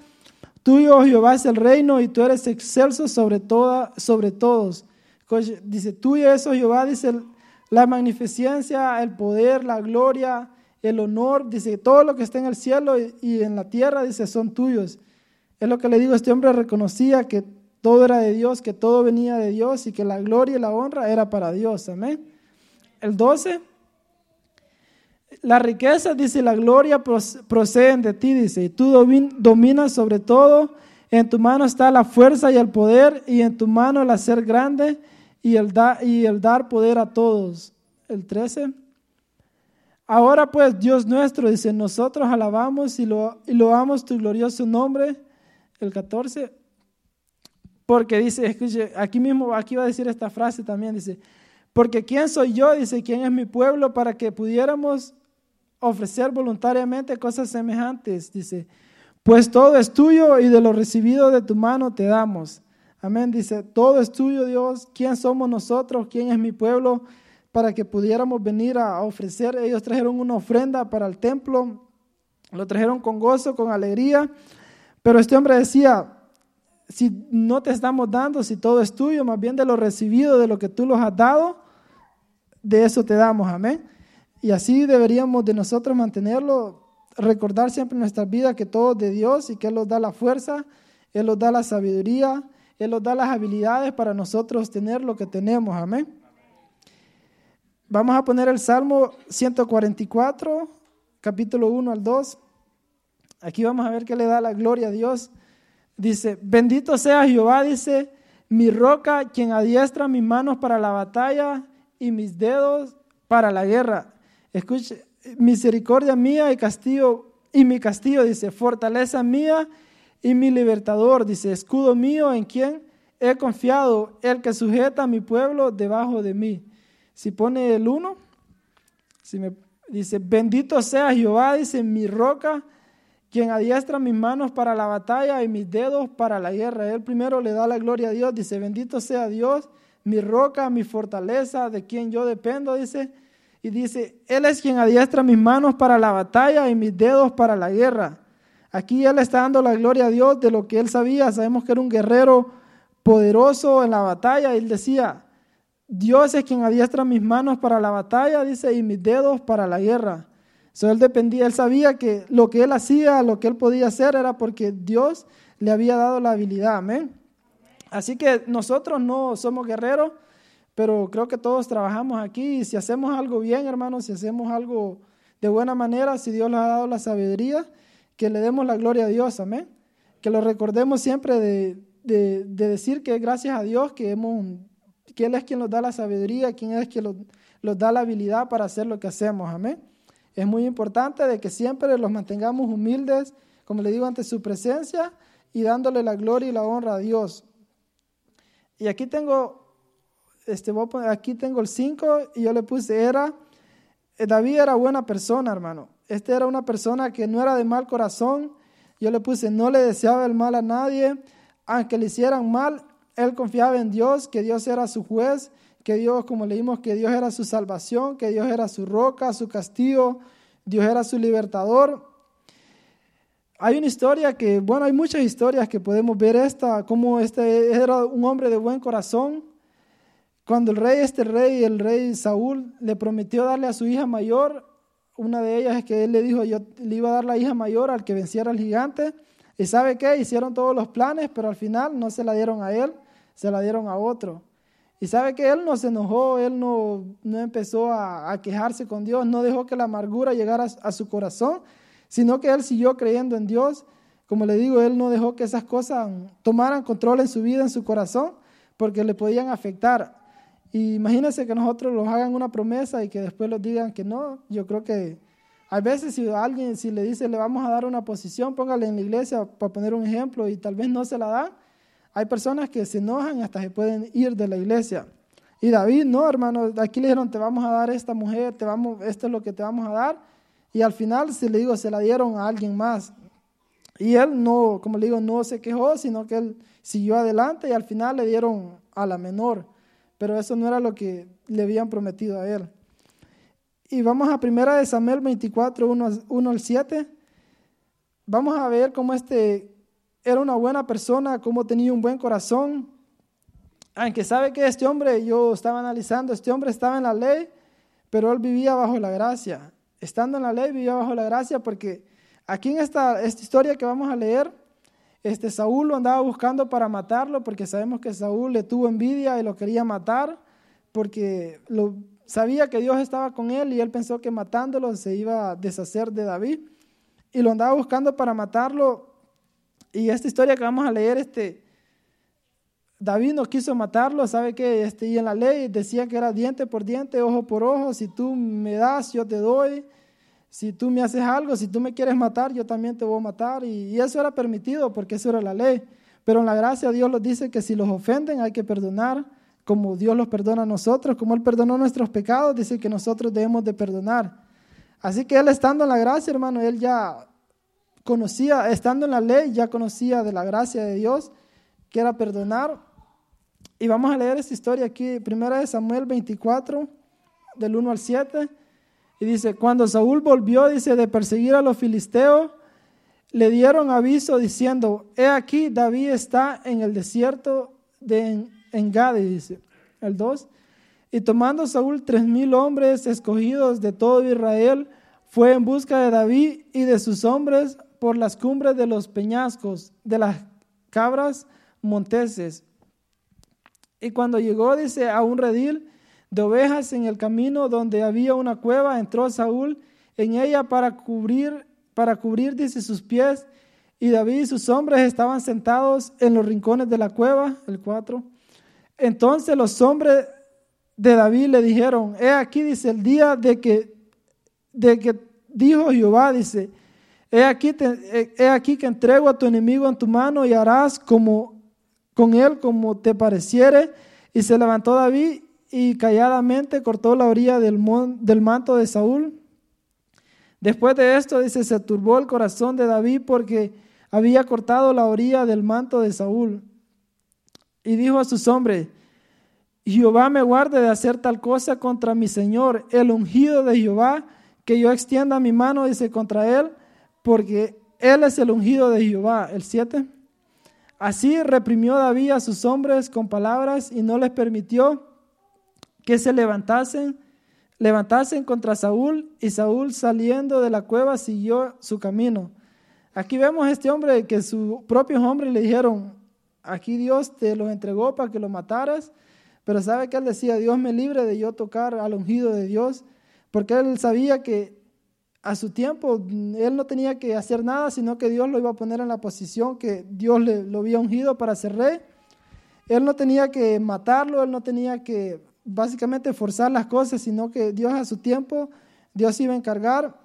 Tuyo, oh Jehová, es el reino y tú eres excelso sobre, toda, sobre todos. Dice, tuyo es, Jehová, dice la magnificencia, el poder, la gloria, el honor. Dice, todo lo que está en el cielo y, en la tierra, dice, son tuyos. Es lo que le digo, este hombre reconocía que todo era de Dios, que todo venía de Dios y que la gloria y la honra era para Dios. Amén. El 12. La riqueza, dice, la gloria proceden de ti, dice, y tú dominas sobre todo. En tu mano está la fuerza y el poder, y en tu mano el hacer grande y el, y el dar poder a todos. El 13. Ahora pues, Dios nuestro, dice, nosotros alabamos y lo, y tu glorioso nombre. El 14. Porque dice, escuche, aquí mismo, aquí va a decir esta frase también, dice, porque ¿quién soy yo? Dice, ¿quién es mi pueblo para que pudiéramos ofrecer voluntariamente cosas semejantes. Dice, Pues todo es tuyo y de lo recibido de tu mano te damos. Amén. Dice, todo es tuyo, Dios. ¿Quién somos nosotros? ¿Quién es mi pueblo? Para que pudiéramos venir a ofrecer. Ellos trajeron una ofrenda para el templo. Lo trajeron con gozo, con alegría. Pero este hombre decía, si no te estamos dando, si todo es tuyo, más bien de lo recibido, de lo que tú los has dado, de eso te damos. Amén. Y así deberíamos de nosotros mantenerlo recordar siempre en nuestra vida que todo es de Dios y que Él nos da la fuerza, Él nos da la sabiduría, Él nos da las habilidades para nosotros tener lo que tenemos. Amén. Vamos a poner el Salmo 144, capítulo 1 al 2. Aquí vamos a ver que le da la gloria a Dios. Dice, bendito sea Jehová, dice, mi roca, quien adiestra mis manos para la batalla y mis dedos para la guerra. Escuche, misericordia mía y castigo, y mi castillo, dice, fortaleza mía y mi libertador, dice, escudo mío en quien he confiado, el que sujeta a mi pueblo debajo de mí. Si pone el uno, si me dice, bendito sea Jehová, dice, mi roca, quien adiestra mis manos para la batalla y mis dedos para la guerra. Él primero le da la gloria a Dios, dice, bendito sea Dios, mi roca, mi fortaleza, de quien yo dependo, dice, y dice, Él es quien adiestra mis manos para la batalla y mis dedos para la guerra. Aquí Él está dando la gloria a Dios de lo que Él sabía. Sabemos que era un guerrero poderoso en la batalla. Él decía, Dios es quien adiestra mis manos para la batalla, dice, y mis dedos para la guerra. So, él dependía, él sabía que lo que él hacía, lo que él podía hacer era porque Dios le había dado la habilidad. Amén. Así que nosotros no somos guerreros, pero creo que todos trabajamos aquí y si hacemos algo bien, hermanos, si hacemos algo de buena manera, si Dios nos ha dado la sabiduría, que le demos la gloria a Dios, amén. Que lo recordemos siempre de, decir que gracias a Dios que, hemos, que Él es quien nos da la sabiduría, quien es quien nos da la habilidad para hacer lo que hacemos, amén. Es muy importante de que siempre los mantengamos humildes, como le digo, ante su presencia y dándole la gloria y la honra a Dios. Y aquí tengo este, aquí tengo el 5 y yo le puse, era, eh, David era buena persona, hermano. Este era una persona que no era de mal corazón. Yo le puse, no le deseaba el mal a nadie, aunque le hicieran mal, él confiaba en Dios, que Dios era su juez, que Dios, como leímos, que Dios era su salvación, que Dios era su roca, su castigo, Dios era su libertador. Hay una historia que, bueno, hay muchas historias que podemos ver esta, como este era un hombre de buen corazón, cuando el rey, este rey, el rey Saúl, le prometió darle a su hija mayor, una de ellas es que él le dijo, yo le iba a dar la hija mayor al que venciera al gigante. Y sabe qué, hicieron todos los planes, pero al final no se la dieron a él, se la dieron a otro. Y sabe que él no se enojó, él no, no empezó a, quejarse con Dios, no dejó que la amargura llegara a, a su corazón, sino que él siguió creyendo en Dios. Como le digo, él no dejó que esas cosas tomaran control en su vida, en su corazón, porque le podían afectar. Y imagínense que nosotros los hagan una promesa y que después los digan que no. Yo creo que a veces si alguien, si le dice le vamos a dar una posición, póngale en la iglesia para poner un ejemplo y tal vez no se la dan, hay personas que se enojan hasta se pueden ir de la iglesia. Y David, no, hermano, aquí le dijeron, te vamos a dar esta mujer, te vamos, esto es lo que te vamos a dar. Y al final, si le digo, se la dieron a alguien más. Y él no, como le digo, no se quejó, sino que él siguió adelante y al final le dieron a la menor pero eso no era lo que le habían prometido a él. Y vamos a primera Samuel 24, 1, al 7. Vamos a ver cómo este era una buena persona, cómo tenía un buen corazón. Aunque sabe que este hombre, yo estaba analizando, este hombre estaba en la ley, pero él vivía bajo la gracia. Estando en la ley, vivía bajo la gracia porque aquí en esta, esta historia que vamos a leer, este, Saúl lo andaba buscando para matarlo porque sabemos que Saúl le tuvo envidia y lo quería matar porque lo, sabía que Dios estaba con él y él pensó que matándolo se iba a deshacer de David y lo andaba buscando para matarlo. Y esta historia que vamos a leer, este, David no quiso matarlo, sabe que este, y en la ley decía que era diente por diente, ojo por ojo, si tú me das, yo te doy si tú me haces algo, si tú me quieres matar, yo también te voy a matar. Y, eso era permitido porque eso era la ley. Pero en la gracia Dios nos dice que si los ofenden hay que perdonar, como Dios los perdona a nosotros, como Él perdonó nuestros pecados, dice que nosotros debemos de perdonar. Así que Él estando en la gracia, hermano, Él ya conocía, estando en la ley, ya conocía de la gracia de Dios, que era perdonar. Y vamos a leer esta historia aquí, primera de Samuel 24, del 1 al 7. Y dice, cuando Saúl volvió, dice, de perseguir a los filisteos, le dieron aviso diciendo, he aquí, David está en el desierto de Engadi, dice el 2. Y tomando Saúl tres mil hombres escogidos de todo Israel, fue en busca de David y de sus hombres por las cumbres de los peñascos, de las cabras monteses. Y cuando llegó, dice, a un redil de ovejas en el camino donde había una cueva, entró Saúl en ella para cubrir, para cubrir, dice, sus pies. Y David y sus hombres estaban sentados en los rincones de la cueva, el 4. Entonces los hombres de David le dijeron, he aquí, dice, el día de que, de que dijo Jehová, dice, he aquí, he aquí que entrego a tu enemigo en tu mano y harás como con él como te pareciere. Y se levantó David y calladamente cortó la orilla del, manto de Saúl. Después de esto, dice, se turbó el corazón de David porque había cortado la orilla del manto de Saúl. Y dijo a sus hombres, Jehová me guarde de hacer tal cosa contra mi Señor, el ungido de Jehová, que yo extienda mi mano, dice, contra él, porque él es el ungido de Jehová. El 7. Así reprimió David a sus hombres con palabras y no les permitió que se levantasen, levantasen contra Saúl, y Saúl saliendo de la cueva siguió su camino. Aquí vemos a este hombre que sus propios hombres le dijeron, aquí Dios te lo entregó para que lo mataras, pero sabe que él decía, Dios me libre de yo tocar al ungido de Dios, porque él sabía que a su tiempo él no tenía que hacer nada, sino que Dios lo iba a poner en la posición que Dios le, lo había ungido para ser rey. Él no tenía que matarlo, él no tenía que básicamente forzar las cosas, sino que Dios a su tiempo, Dios iba a encargar.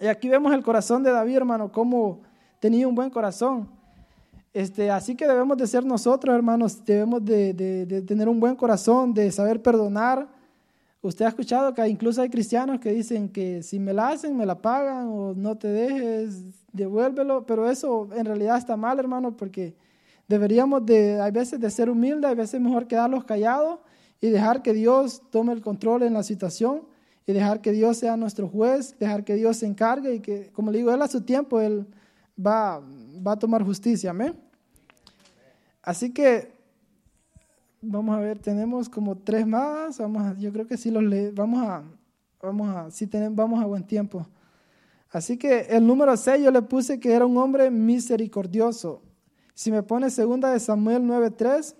Y aquí vemos el corazón de David, hermano, cómo tenía un buen corazón. Este, así que debemos de ser nosotros, hermanos, debemos de, tener un buen corazón, de saber perdonar. Usted ha escuchado que incluso hay cristianos que dicen que si me la hacen, me la pagan o no te dejes, devuélvelo, pero eso en realidad está mal, hermano, porque deberíamos de, hay veces de ser humildes, hay veces mejor quedarlos callados y dejar que Dios tome el control en la situación y dejar que Dios sea nuestro juez, dejar que Dios se encargue y que, como le digo, Él a su tiempo, Él va, va a tomar justicia, amén. Así que vamos a ver, tenemos como tres más, vamos yo creo que sí los le, vamos a, vamos a, tenemos, vamos a buen tiempo. Así que el número 6 yo le puse que era un hombre misericordioso. Si me pone segunda de Samuel 9:3,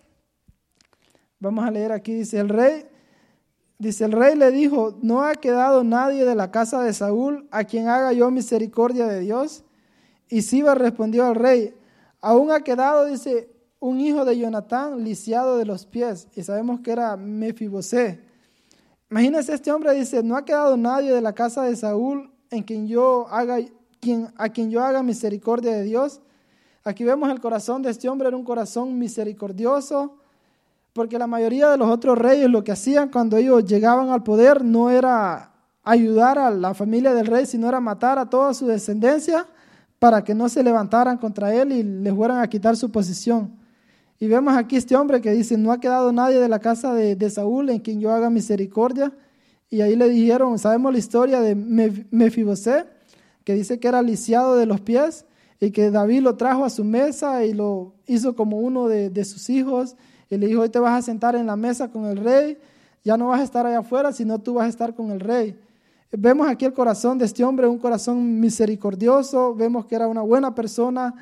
vamos a leer aquí, dice el rey, dice el rey le dijo, no ha quedado nadie de la casa de Saúl a quien haga yo misericordia de Dios. Y Siba respondió al rey, aún ha quedado, dice, un hijo de Jonatán lisiado de los pies, y sabemos que era Mefibosé. Imagínense, este hombre dice, no ha quedado nadie de la casa de Saúl en quien yo haga, quien, a quien yo haga misericordia de Dios. Aquí vemos el corazón de este hombre, era un corazón misericordioso, porque la mayoría de los otros reyes lo que hacían cuando ellos llegaban al poder no era ayudar a la familia del rey, sino era matar a toda su descendencia para que no se levantaran contra él y le fueran a quitar su posición. Y vemos aquí este hombre que dice, no ha quedado nadie de la casa de, Saúl en quien yo haga misericordia. Y ahí le dijeron, sabemos la historia de Mefibosé, que dice que era lisiado de los pies y que David lo trajo a su mesa y lo hizo como uno de, de sus hijos. Y le dijo, hoy te vas a sentar en la mesa con el rey, ya no vas a estar allá afuera, sino tú vas a estar con el rey. Vemos aquí el corazón de este hombre, un corazón misericordioso, vemos que era una buena persona.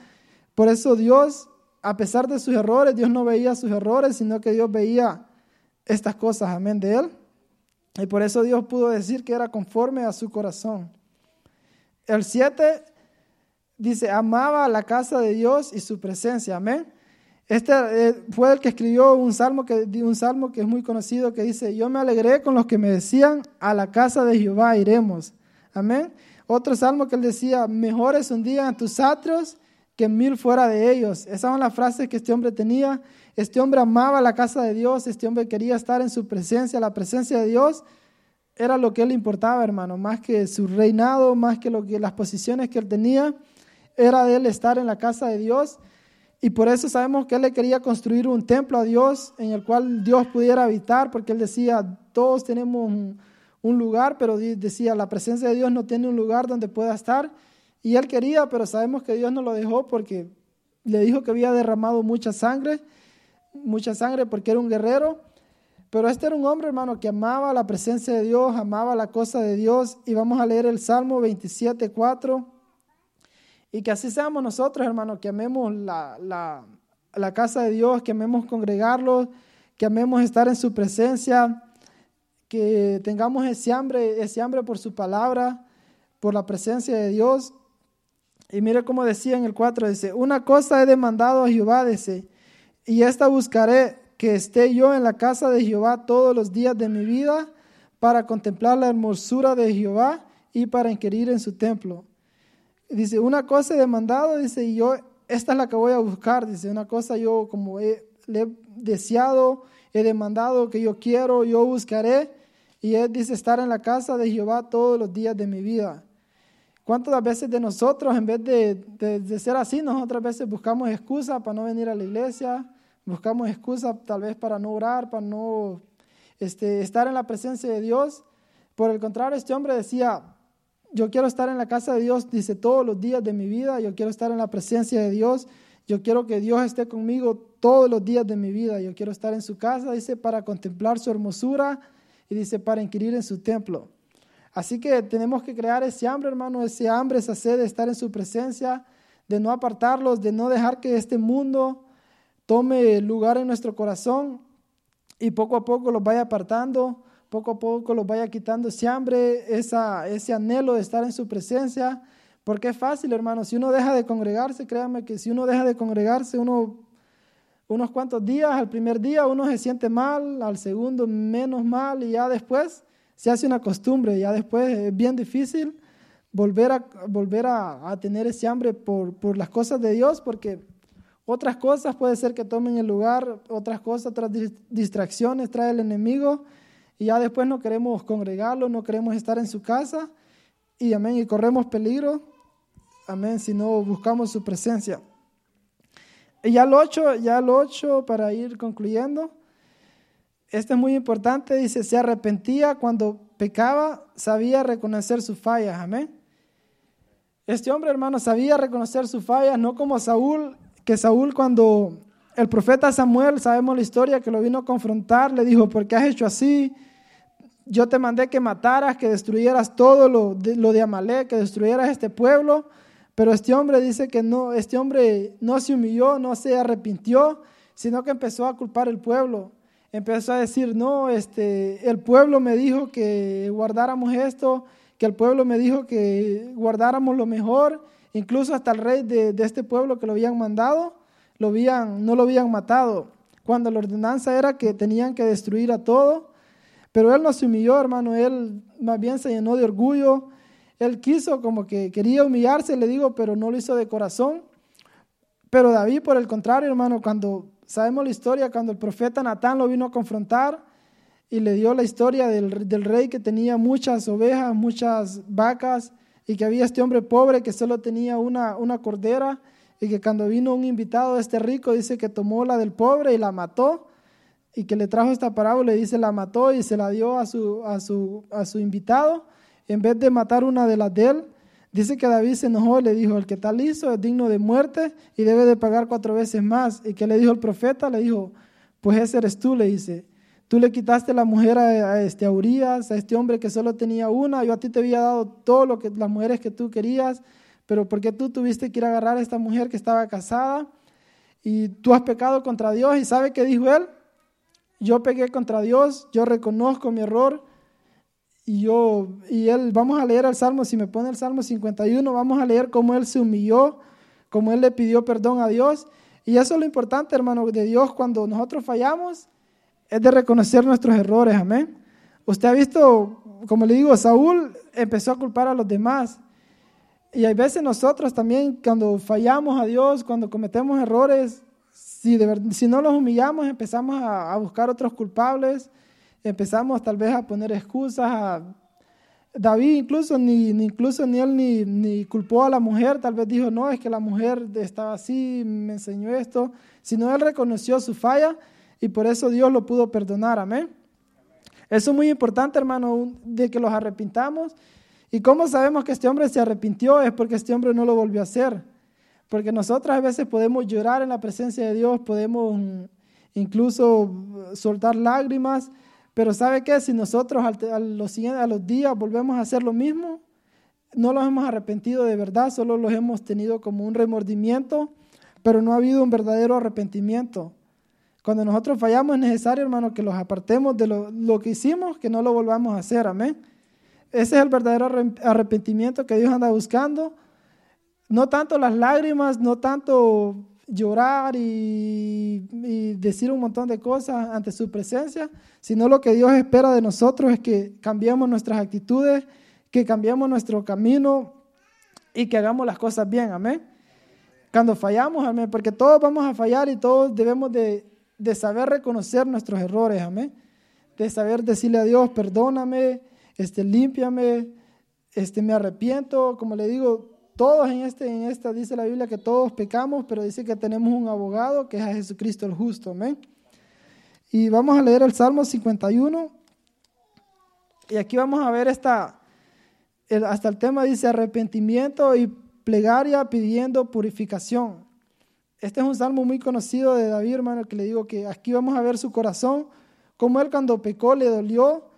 Por eso Dios a pesar de sus errores, Dios no veía sus errores, sino que Dios veía estas cosas, amén, de él. Y por eso Dios pudo decir que era conforme a su corazón. El 7 dice, amaba la casa de Dios y su presencia, amén. Este eh, fue el que escribió un salmo, que, un salmo que es muy conocido que dice, yo me alegré con los que me decían, a la casa de Jehová iremos. Amén. Otro salmo que él decía, mejor es un día en tus atrios que mil fuera de ellos. Esas son las frases que este hombre tenía. Este hombre amaba la casa de Dios, este hombre quería estar en su presencia, la presencia de Dios era lo que él importaba, hermano, más que su reinado, más que, lo que las posiciones que él tenía. Era de él estar en la casa de Dios. Y por eso sabemos que él le quería construir un templo a Dios en el cual Dios pudiera habitar, porque él decía, todos tenemos un, lugar, pero decía, la presencia de Dios no tiene un lugar donde pueda estar. Y él quería, pero sabemos que Dios no lo dejó porque le dijo que había derramado mucha sangre, mucha sangre porque era un guerrero. Pero este era un hombre, hermano, que amaba la presencia de Dios, amaba la cosa de Dios. Y vamos a leer el Salmo 27, 4. Y que así seamos nosotros, hermano, que amemos la, la, casa de Dios, que amemos congregarlo, que amemos estar en su presencia, que tengamos ese hambre, ese hambre por su palabra, por la presencia de Dios. Y mire cómo decía en el 4, dice, una cosa he demandado a Jehová, dice, y esta buscaré, que esté yo en la casa de Jehová todos los días de mi vida, para contemplar la hermosura de Jehová y para inquirir en su templo. Dice, una cosa he demandado, dice, y yo, esta es la que voy a buscar, dice, una cosa yo como he, le deseado, he demandado que yo quiero, yo buscaré, y él dice estar en la casa de Jehová todos los días de mi vida. ¿Cuántas veces de nosotros, en vez de, de, ser así, nosotras veces buscamos excusa para no venir a la iglesia, buscamos excusa tal vez para no orar, para no este, estar en la presencia de Dios? Por el contrario, este hombre decía, yo quiero estar en la casa de Dios, dice, todos los días de mi vida, yo quiero estar en la presencia de Dios, yo quiero que Dios esté conmigo todos los días de mi vida, yo quiero estar en su casa, dice, para contemplar su hermosura y dice, para inquirir en su templo. Así que tenemos que crear ese hambre, hermano, ese hambre, esa sed de estar en su presencia, de no apartarlos, de no dejar que este mundo tome lugar en nuestro corazón y poco a poco los vaya apartando, poco a poco los vaya quitando ese hambre, esa, ese anhelo de estar en su presencia, porque es fácil, hermano, si uno deja de congregarse, créanme que si uno deja de congregarse, uno unos cuantos días, al primer día uno se siente mal, al segundo menos mal y ya después se hace una costumbre, ya después es bien difícil volver a, volver a, tener ese hambre por, por, las cosas de Dios, porque otras cosas puede ser que tomen el lugar, otras cosas, otras distracciones trae el enemigo, y ya después no queremos congregarlo, no queremos estar en su casa, y amén, y corremos peligro, amén, si no buscamos su presencia. Y ya lo ocho, ya lo ocho para ir concluyendo. Esto es muy importante, dice, se arrepentía cuando pecaba, sabía reconocer sus fallas, amén. Este hombre, hermano, sabía reconocer sus fallas, no como Saúl, que Saúl cuando el profeta Samuel, sabemos la historia, que lo vino a confrontar, le dijo, ¿por qué has hecho así? Yo te mandé que mataras, que destruyeras todo lo de, lo de Amalek, que destruyeras este pueblo, pero este hombre dice que no, este hombre no se humilló, no se arrepintió, sino que empezó a culpar el pueblo. Empezó a decir, no, este, el pueblo me dijo que guardáramos esto, que el pueblo me dijo que guardáramos lo mejor, incluso hasta el rey de, este pueblo que lo habían mandado, lo habían, no lo habían matado, cuando la ordenanza era que tenían que destruir a todo, pero él no se humilló, hermano, él más bien se llenó de orgullo, él quiso como que quería humillarse, le digo, pero no lo hizo de corazón. Pero David, por el contrario, hermano, cuando Sabemos la historia cuando el profeta Natán lo vino a confrontar y le dio la historia del, rey que tenía muchas ovejas, muchas vacas y que había este hombre pobre que solo tenía una, una cordera y que cuando vino un invitado, este rico, dice que tomó la del pobre y la mató y que le trajo esta parábola y dice la mató y se la dio a su, a su, a su invitado en vez de matar una de las de él Dice que David se enojó y le dijo, el que tal hizo es digno de muerte y debe de pagar cuatro veces más. ¿Y que le dijo el profeta? Le dijo, pues ese eres tú, le dice. Tú le quitaste la mujer a, este, a Urias, a este hombre que solo tenía una. Yo a ti te había dado todo lo que las mujeres que tú querías, pero porque tú tuviste que ir a agarrar a esta mujer que estaba casada y tú has pecado contra Dios. ¿Y sabe qué dijo él? Yo pegué contra Dios, yo reconozco mi error, y yo, y él, vamos a leer el Salmo, si me pone el Salmo 51, vamos a leer cómo él se humilló, cómo él le pidió perdón a Dios. Y eso es lo importante, hermano, de Dios cuando nosotros fallamos, es de reconocer nuestros errores, amén. Usted ha visto, como le digo, Saúl empezó a culpar a los demás. Y hay veces nosotros también, cuando fallamos a Dios, cuando cometemos errores, si, no los humillamos, empezamos a, a buscar otros culpables empezamos tal vez a poner excusas, David incluso ni, ni incluso ni él ni, ni, culpó a la mujer, tal vez dijo, no, es que la mujer estaba así, me enseñó esto, sino él reconoció su falla y por eso Dios lo pudo perdonar, amén. Eso es muy importante, hermano, de que los arrepintamos. ¿Y cómo sabemos que este hombre se arrepintió? Es porque este hombre no lo volvió a hacer. Porque nosotros a veces podemos llorar en la presencia de Dios, podemos incluso soltar lágrimas, pero ¿sabe qué? Si nosotros a los, a los días volvemos a hacer lo mismo, no los hemos arrepentido de verdad, solo los hemos tenido como un remordimiento, pero no ha habido un verdadero arrepentimiento. Cuando nosotros fallamos es necesario, hermano, que los apartemos de lo, lo que hicimos, que no lo volvamos a hacer, amén. Ese es el verdadero arrepentimiento que Dios anda buscando. No tanto las lágrimas, no tanto llorar y, decir un montón de cosas ante su presencia, sino lo que Dios espera de nosotros es que cambiemos nuestras actitudes, que cambiemos nuestro camino y que hagamos las cosas bien, amén. Cuando fallamos, amén, porque todos vamos a fallar y todos debemos de, saber reconocer nuestros errores, amén. De saber decirle a Dios, perdóname, este, límpiame, este, me arrepiento, como le digo, todos en, este, en esta dice la Biblia que todos pecamos, pero dice que tenemos un abogado que es a Jesucristo el justo. Amén. Y vamos a leer el Salmo 51. Y aquí vamos a ver esta, hasta el tema dice arrepentimiento y plegaria pidiendo purificación. Este es un salmo muy conocido de David, hermano, que le digo que aquí vamos a ver su corazón, como él cuando pecó le dolió,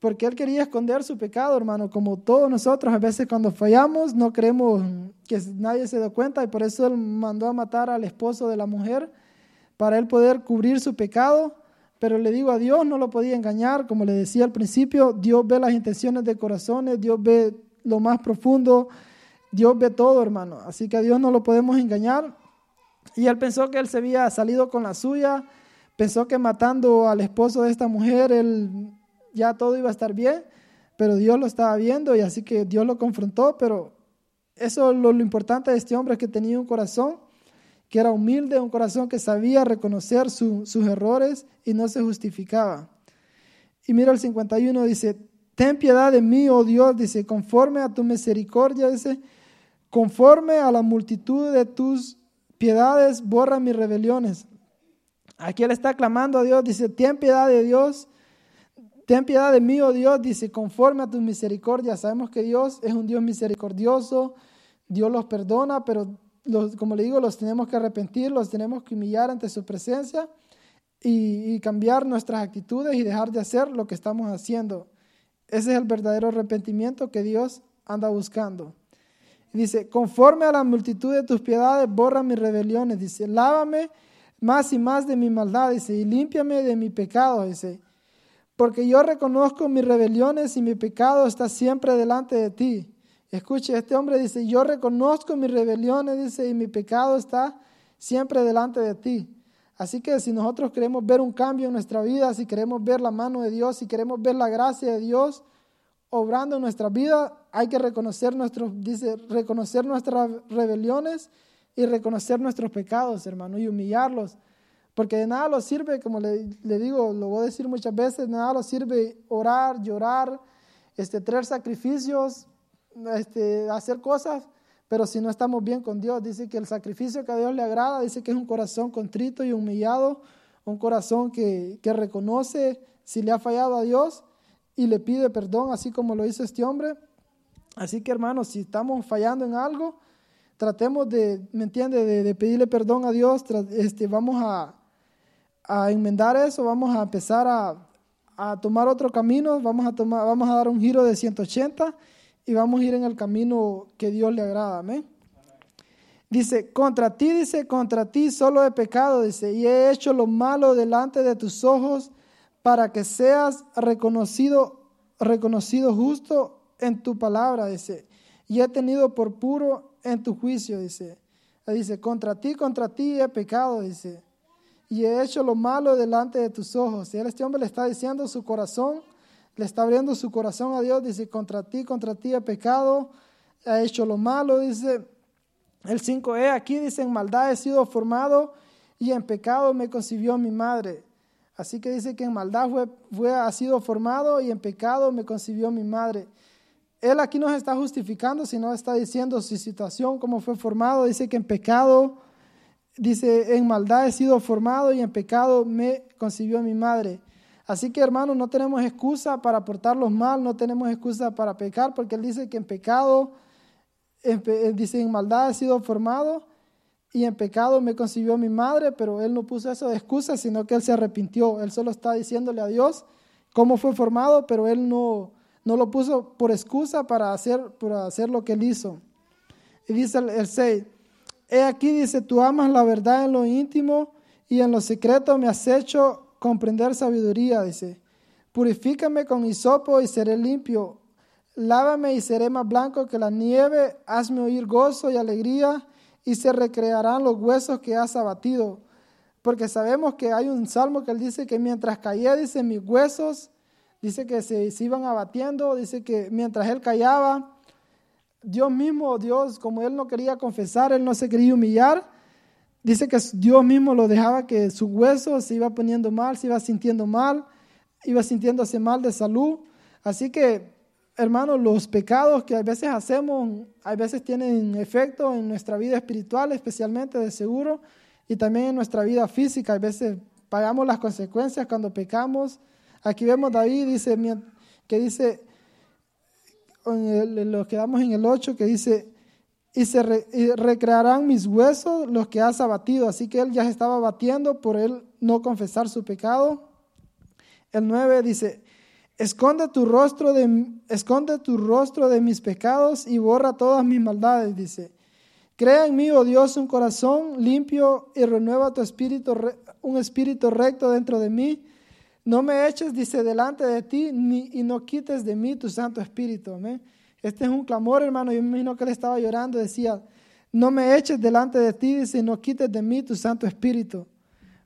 porque él quería esconder su pecado, hermano, como todos nosotros. A veces cuando fallamos no queremos que nadie se dé cuenta y por eso él mandó a matar al esposo de la mujer para él poder cubrir su pecado. Pero le digo a Dios, no lo podía engañar, como le decía al principio, Dios ve las intenciones de corazones, Dios ve lo más profundo, Dios ve todo, hermano. Así que a Dios no lo podemos engañar. Y él pensó que él se había salido con la suya, pensó que matando al esposo de esta mujer, él ya todo iba a estar bien, pero Dios lo estaba viendo y así que Dios lo confrontó, pero eso lo, lo importante de este hombre es que tenía un corazón que era humilde, un corazón que sabía reconocer sus errores y no se justificaba. Y mira el 51, dice, ten piedad de mí, oh Dios, dice, conforme a tu misericordia, dice, conforme a la multitud de tus piedades, borra mis rebeliones. Aquí él está clamando a Dios, dice, ten piedad de Dios, Ten piedad de mí, oh Dios, dice, conforme a tu misericordia. Sabemos que Dios es un Dios misericordioso, Dios los perdona, pero como le digo, los tenemos que arrepentir, los tenemos que humillar ante su presencia y, y cambiar nuestras actitudes y dejar de hacer lo que estamos haciendo. Ese es el verdadero arrepentimiento que Dios anda buscando. Dice, conforme a la multitud de tus piedades, borra mis rebeliones. Dice, lávame más y más de mi maldad. Dice, y límpiame de mi pecado. Dice, porque yo reconozco mis rebeliones y mi pecado está siempre delante de ti. Escuche, este hombre dice, yo reconozco mis rebeliones, dice, y mi pecado está siempre delante de ti. Así que si nosotros queremos ver un cambio en nuestra vida, si queremos ver la mano de Dios, si queremos ver la gracia de Dios obrando en nuestra vida, hay que reconocer nuestros, dice, reconocer nuestras rebeliones y reconocer nuestros pecados, hermano, y humillarlos. Porque de nada lo sirve, como le, digo, lo voy a decir muchas veces, de nada lo sirve orar, llorar, este, traer sacrificios, este, hacer cosas, pero si no estamos bien con Dios, dice que el sacrificio que a Dios le agrada, dice que es un corazón contrito y humillado, un corazón que, que reconoce si le ha fallado a Dios y le pide perdón, así como lo hizo este hombre. Así que hermanos, si estamos fallando en algo, tratemos de, ¿me entiende?, de, de pedirle perdón a Dios, este, vamos a, a enmendar eso, vamos a empezar a, a, tomar otro camino, vamos a, tomar, vamos a dar un giro de 180 y vamos a ir en el camino que Dios le agrada. Dice, contra ti, dice, contra ti solo he pecado, dice, y he hecho lo malo delante de tus ojos para que seas reconocido, reconocido justo en tu palabra, dice, y he tenido por puro en tu juicio, dice. Dice, contra ti, contra ti he pecado, dice y he hecho lo malo delante de tus ojos. Y este hombre le está diciendo su corazón, le está abriendo su corazón a Dios, dice, contra ti, contra ti he pecado, he hecho lo malo, dice el 5e, aquí dice, en maldad he sido formado y en pecado me concibió mi madre. Así que dice que en maldad fue, fue, ha sido formado y en pecado me concibió mi madre. él aquí no se está justificando, sino está diciendo su situación, cómo fue formado. Dice que en pecado, dice, en maldad he sido formado y en pecado me concibió mi madre. Así que hermanos, no tenemos excusa para portarlos mal, no tenemos excusa para pecar, porque él dice que en pecado, dice, en maldad he sido formado y en pecado me concibió mi madre, pero él no puso eso de excusa, sino que él se arrepintió. Él solo está diciéndole a Dios cómo fue formado, pero él no no lo puso por excusa para hacer, para hacer lo que él hizo. Y dice el, 6, he aquí dice, tú amas la verdad en lo íntimo y en lo secreto me has hecho comprender sabiduría, dice. Purifícame con hisopo y seré limpio. Lávame y seré más blanco que la nieve. Hazme oír gozo y alegría y se recrearán los huesos que has abatido. Porque sabemos que hay un salmo que él dice que mientras caía, dice, mis huesos dice que se, iban abatiendo, dice que mientras él callaba, Dios mismo, Dios, como él no quería confesar, él no se quería humillar, dice que Dios mismo lo dejaba que su hueso se iba poniendo mal, se iba sintiendo mal, iba sintiéndose mal de salud. Así que, hermanos, los pecados que a veces hacemos, a veces tienen efecto en nuestra vida espiritual, especialmente de seguro, y también en nuestra vida física. A veces pagamos las consecuencias cuando pecamos Aquí vemos David dice, que dice, en lo quedamos en el 8, que dice, y se recrearán mis huesos los que has abatido. Así que él ya se estaba abatiendo por él no confesar su pecado. El 9 dice, esconde tu rostro de, esconde tu rostro de mis pecados y borra todas mis maldades, dice. Crea en mí, oh Dios, un corazón limpio y renueva tu espíritu, un espíritu recto dentro de mí. No me eches, dice, delante de ti ni, y no quites de mí tu Santo Espíritu. Este es un clamor, hermano. Yo imagino que él estaba llorando. Decía, no me eches delante de ti, dice, y no quites de mí tu Santo Espíritu.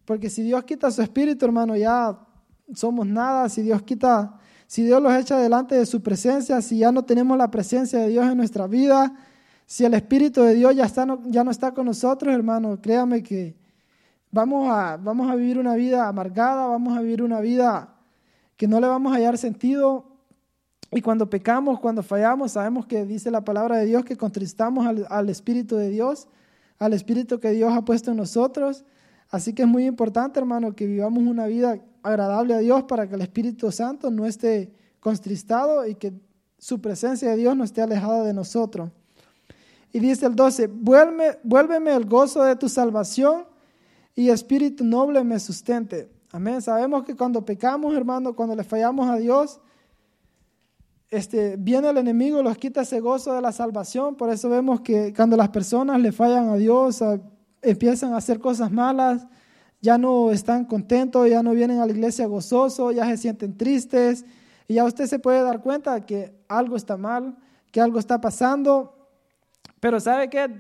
Porque si Dios quita su Espíritu, hermano, ya somos nada. Si Dios quita, si Dios los echa delante de su presencia, si ya no tenemos la presencia de Dios en nuestra vida, si el Espíritu de Dios ya, está, ya no está con nosotros, hermano, créame que vamos a, vamos a vivir una vida amargada, vamos a vivir una vida que no le vamos a hallar sentido. Y cuando pecamos, cuando fallamos, sabemos que dice la palabra de Dios que contristamos al, al Espíritu de Dios, al Espíritu que Dios ha puesto en nosotros. Así que es muy importante, hermano, que vivamos una vida agradable a Dios para que el Espíritu Santo no esté contristado y que su presencia de Dios no esté alejada de nosotros. Y dice el 12, Vuelve, vuélveme el gozo de tu salvación y espíritu noble me sustente. Amén. Sabemos que cuando pecamos, hermano, cuando le fallamos a Dios, este, viene el enemigo, los quita ese gozo de la salvación. Por eso vemos que cuando las personas le fallan a Dios, empiezan a hacer cosas malas, ya no están contentos, ya no vienen a la iglesia gozosos, ya se sienten tristes. Y ya usted se puede dar cuenta que algo está mal, que algo está pasando. Pero ¿sabe qué?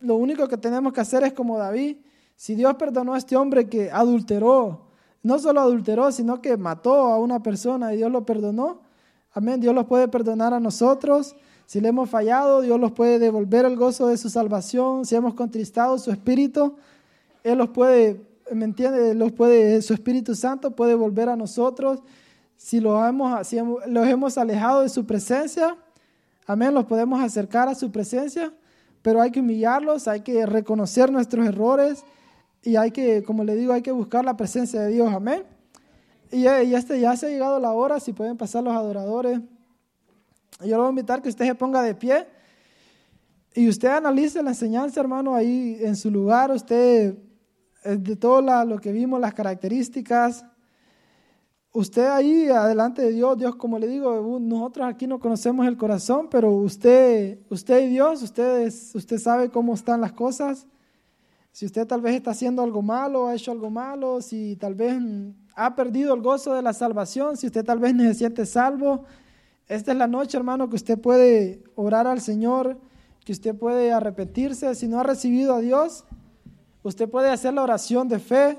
Lo único que tenemos que hacer es como David, si Dios perdonó a este hombre que adulteró, no solo adulteró, sino que mató a una persona y Dios lo perdonó, amén, Dios los puede perdonar a nosotros. Si le hemos fallado, Dios los puede devolver el gozo de su salvación. Si hemos contristado su espíritu, Él los puede, ¿me entiende? Los puede, su Espíritu Santo puede volver a nosotros. Si los hemos, si los hemos alejado de su presencia, amén, los podemos acercar a su presencia, pero hay que humillarlos, hay que reconocer nuestros errores y hay que, como le digo, hay que buscar la presencia de Dios, amén. Y, y este, ya se ha llegado la hora, si pueden pasar los adoradores. Yo le voy a invitar que usted se ponga de pie y usted analice la enseñanza, hermano, ahí en su lugar. Usted, eh, de todo lo que vimos, las características, usted ahí adelante de Dios, Dios, como le digo, nosotros aquí no conocemos el corazón, pero usted, usted y Dios, usted, usted sabe cómo están las cosas. Si usted tal vez está haciendo algo malo, ha hecho algo malo, si tal vez ha perdido el gozo de la salvación, si usted tal vez no se siente salvo, esta es la noche, hermano, que usted puede orar al Señor, que usted puede arrepentirse. Si no ha recibido a Dios, usted puede hacer la oración de fe.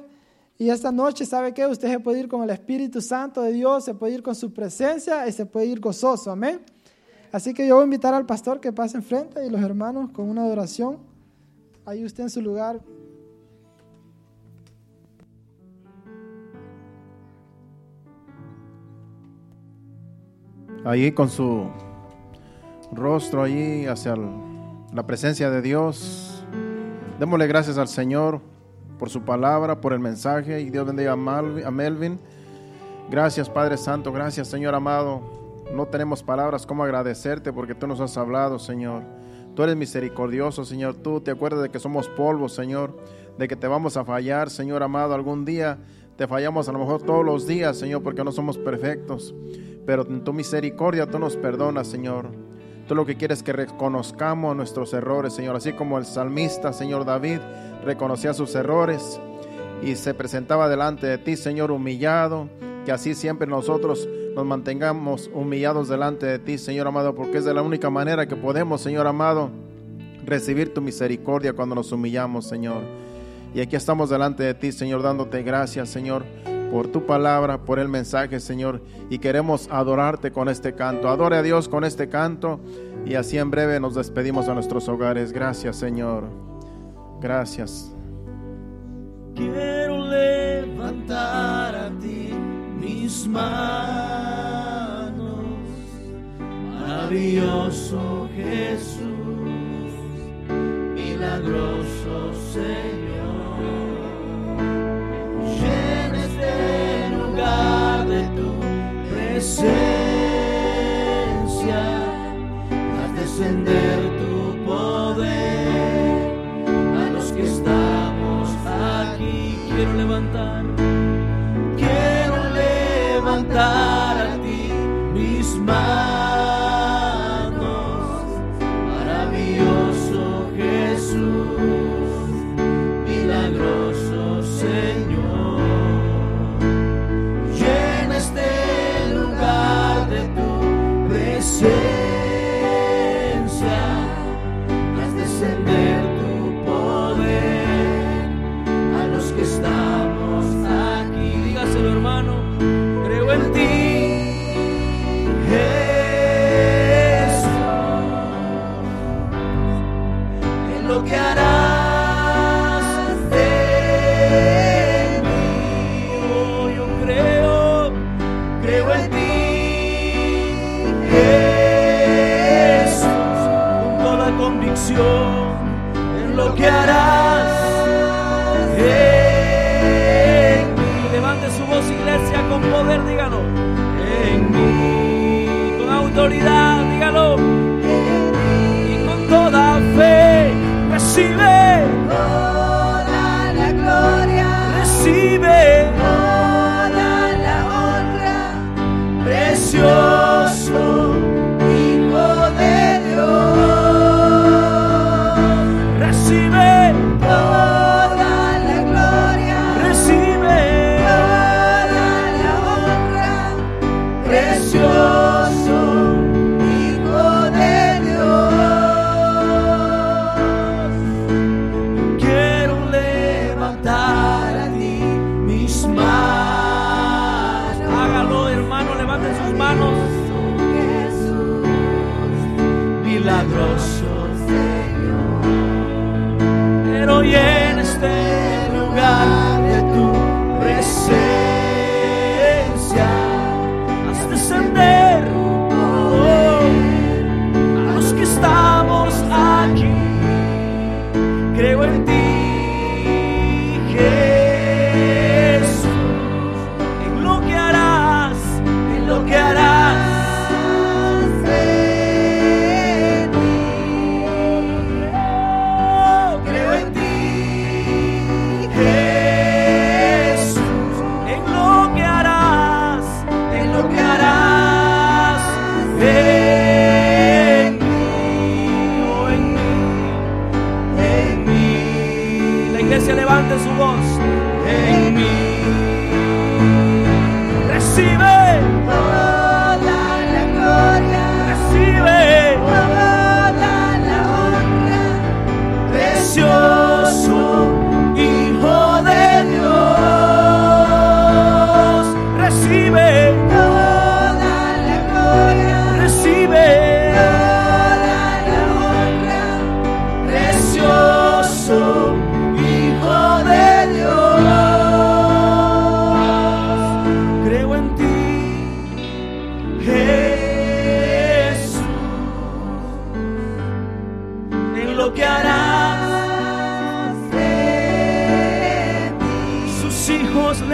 Y esta noche, ¿sabe qué? Usted se puede ir con el Espíritu Santo de Dios, se puede ir con su presencia y se puede ir gozoso. Amén. Así que yo voy a invitar al pastor que pase enfrente y los hermanos con una adoración. Ahí usted en su lugar. Ahí con su rostro allí hacia la presencia de Dios. Démosle gracias al Señor por su palabra, por el mensaje y Dios bendiga a Melvin. Gracias Padre Santo, gracias Señor amado. No tenemos palabras como agradecerte porque tú nos has hablado, Señor. Tú eres misericordioso, Señor. Tú te acuerdas de que somos polvo, Señor, de que te vamos a fallar, Señor amado, algún día. Te fallamos a lo mejor todos los días, Señor, porque no somos perfectos. Pero en tu misericordia tú nos perdonas, Señor. Tú lo que quieres es que reconozcamos nuestros errores, Señor. Así como el salmista, Señor David, reconocía sus errores y se presentaba delante de ti, Señor, humillado que así siempre nosotros nos mantengamos humillados delante de ti, Señor amado, porque es de la única manera que podemos, Señor amado, recibir tu misericordia cuando nos humillamos, Señor. Y aquí estamos delante de ti, Señor, dándote gracias, Señor, por tu palabra, por el mensaje, Señor. Y queremos adorarte con este canto. Adore a Dios con este canto. Y así en breve nos despedimos a nuestros hogares. Gracias, Señor. Gracias. Quiero levantar a ti maravilloso Jesús, milagroso Señor, llena este lugar de tu presencia, haz descender tu mis en lo que harás. Levante su voz, iglesia, con poder, dígalo. En mí, con autoridad, dígalo. Y con toda fe, recibe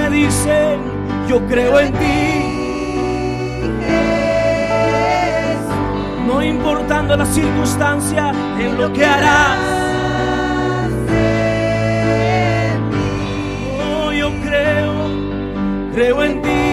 dicen, yo creo en ti. No importando la circunstancia, en lo que harás. Oh, yo creo, creo en ti.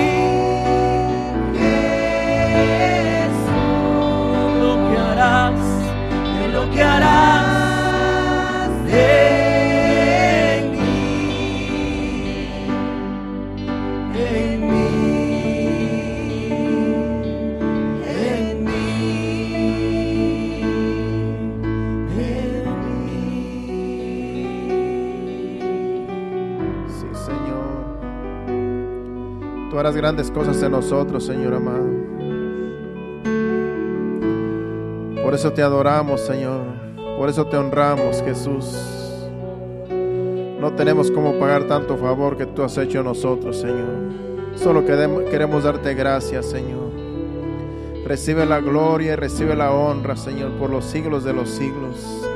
Harás grandes cosas en nosotros, Señor amado. Por eso te adoramos, Señor. Por eso te honramos, Jesús. No tenemos cómo pagar tanto favor que tú has hecho a nosotros, Señor. Solo queremos darte gracias, Señor. Recibe la gloria y recibe la honra, Señor, por los siglos de los siglos.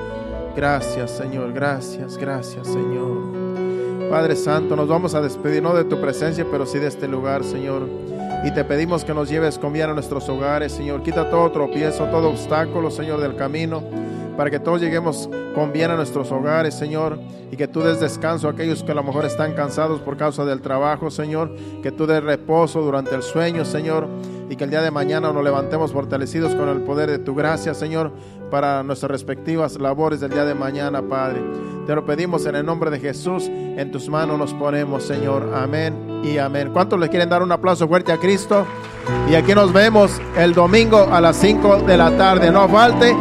Gracias, Señor. Gracias, gracias, Señor. Padre Santo, nos vamos a despedir no de tu presencia, pero sí de este lugar, Señor. Y te pedimos que nos lleves con bien a nuestros hogares, Señor. Quita todo tropiezo, todo obstáculo, Señor, del camino, para que todos lleguemos con bien a nuestros hogares, Señor. Y que tú des descanso a aquellos que a lo mejor están cansados por causa del trabajo, Señor. Que tú des reposo durante el sueño, Señor. Y que el día de mañana nos levantemos fortalecidos con el poder de tu gracia, Señor, para nuestras respectivas labores del día de mañana, Padre. Te lo pedimos en el nombre de Jesús. En tus manos nos ponemos, Señor. Amén y amén. ¿Cuántos le quieren dar un aplauso fuerte a Cristo? Y aquí nos vemos el domingo a las 5 de la tarde. No falte.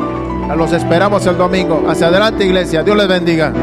Los esperamos el domingo. Hacia adelante, iglesia. Dios les bendiga.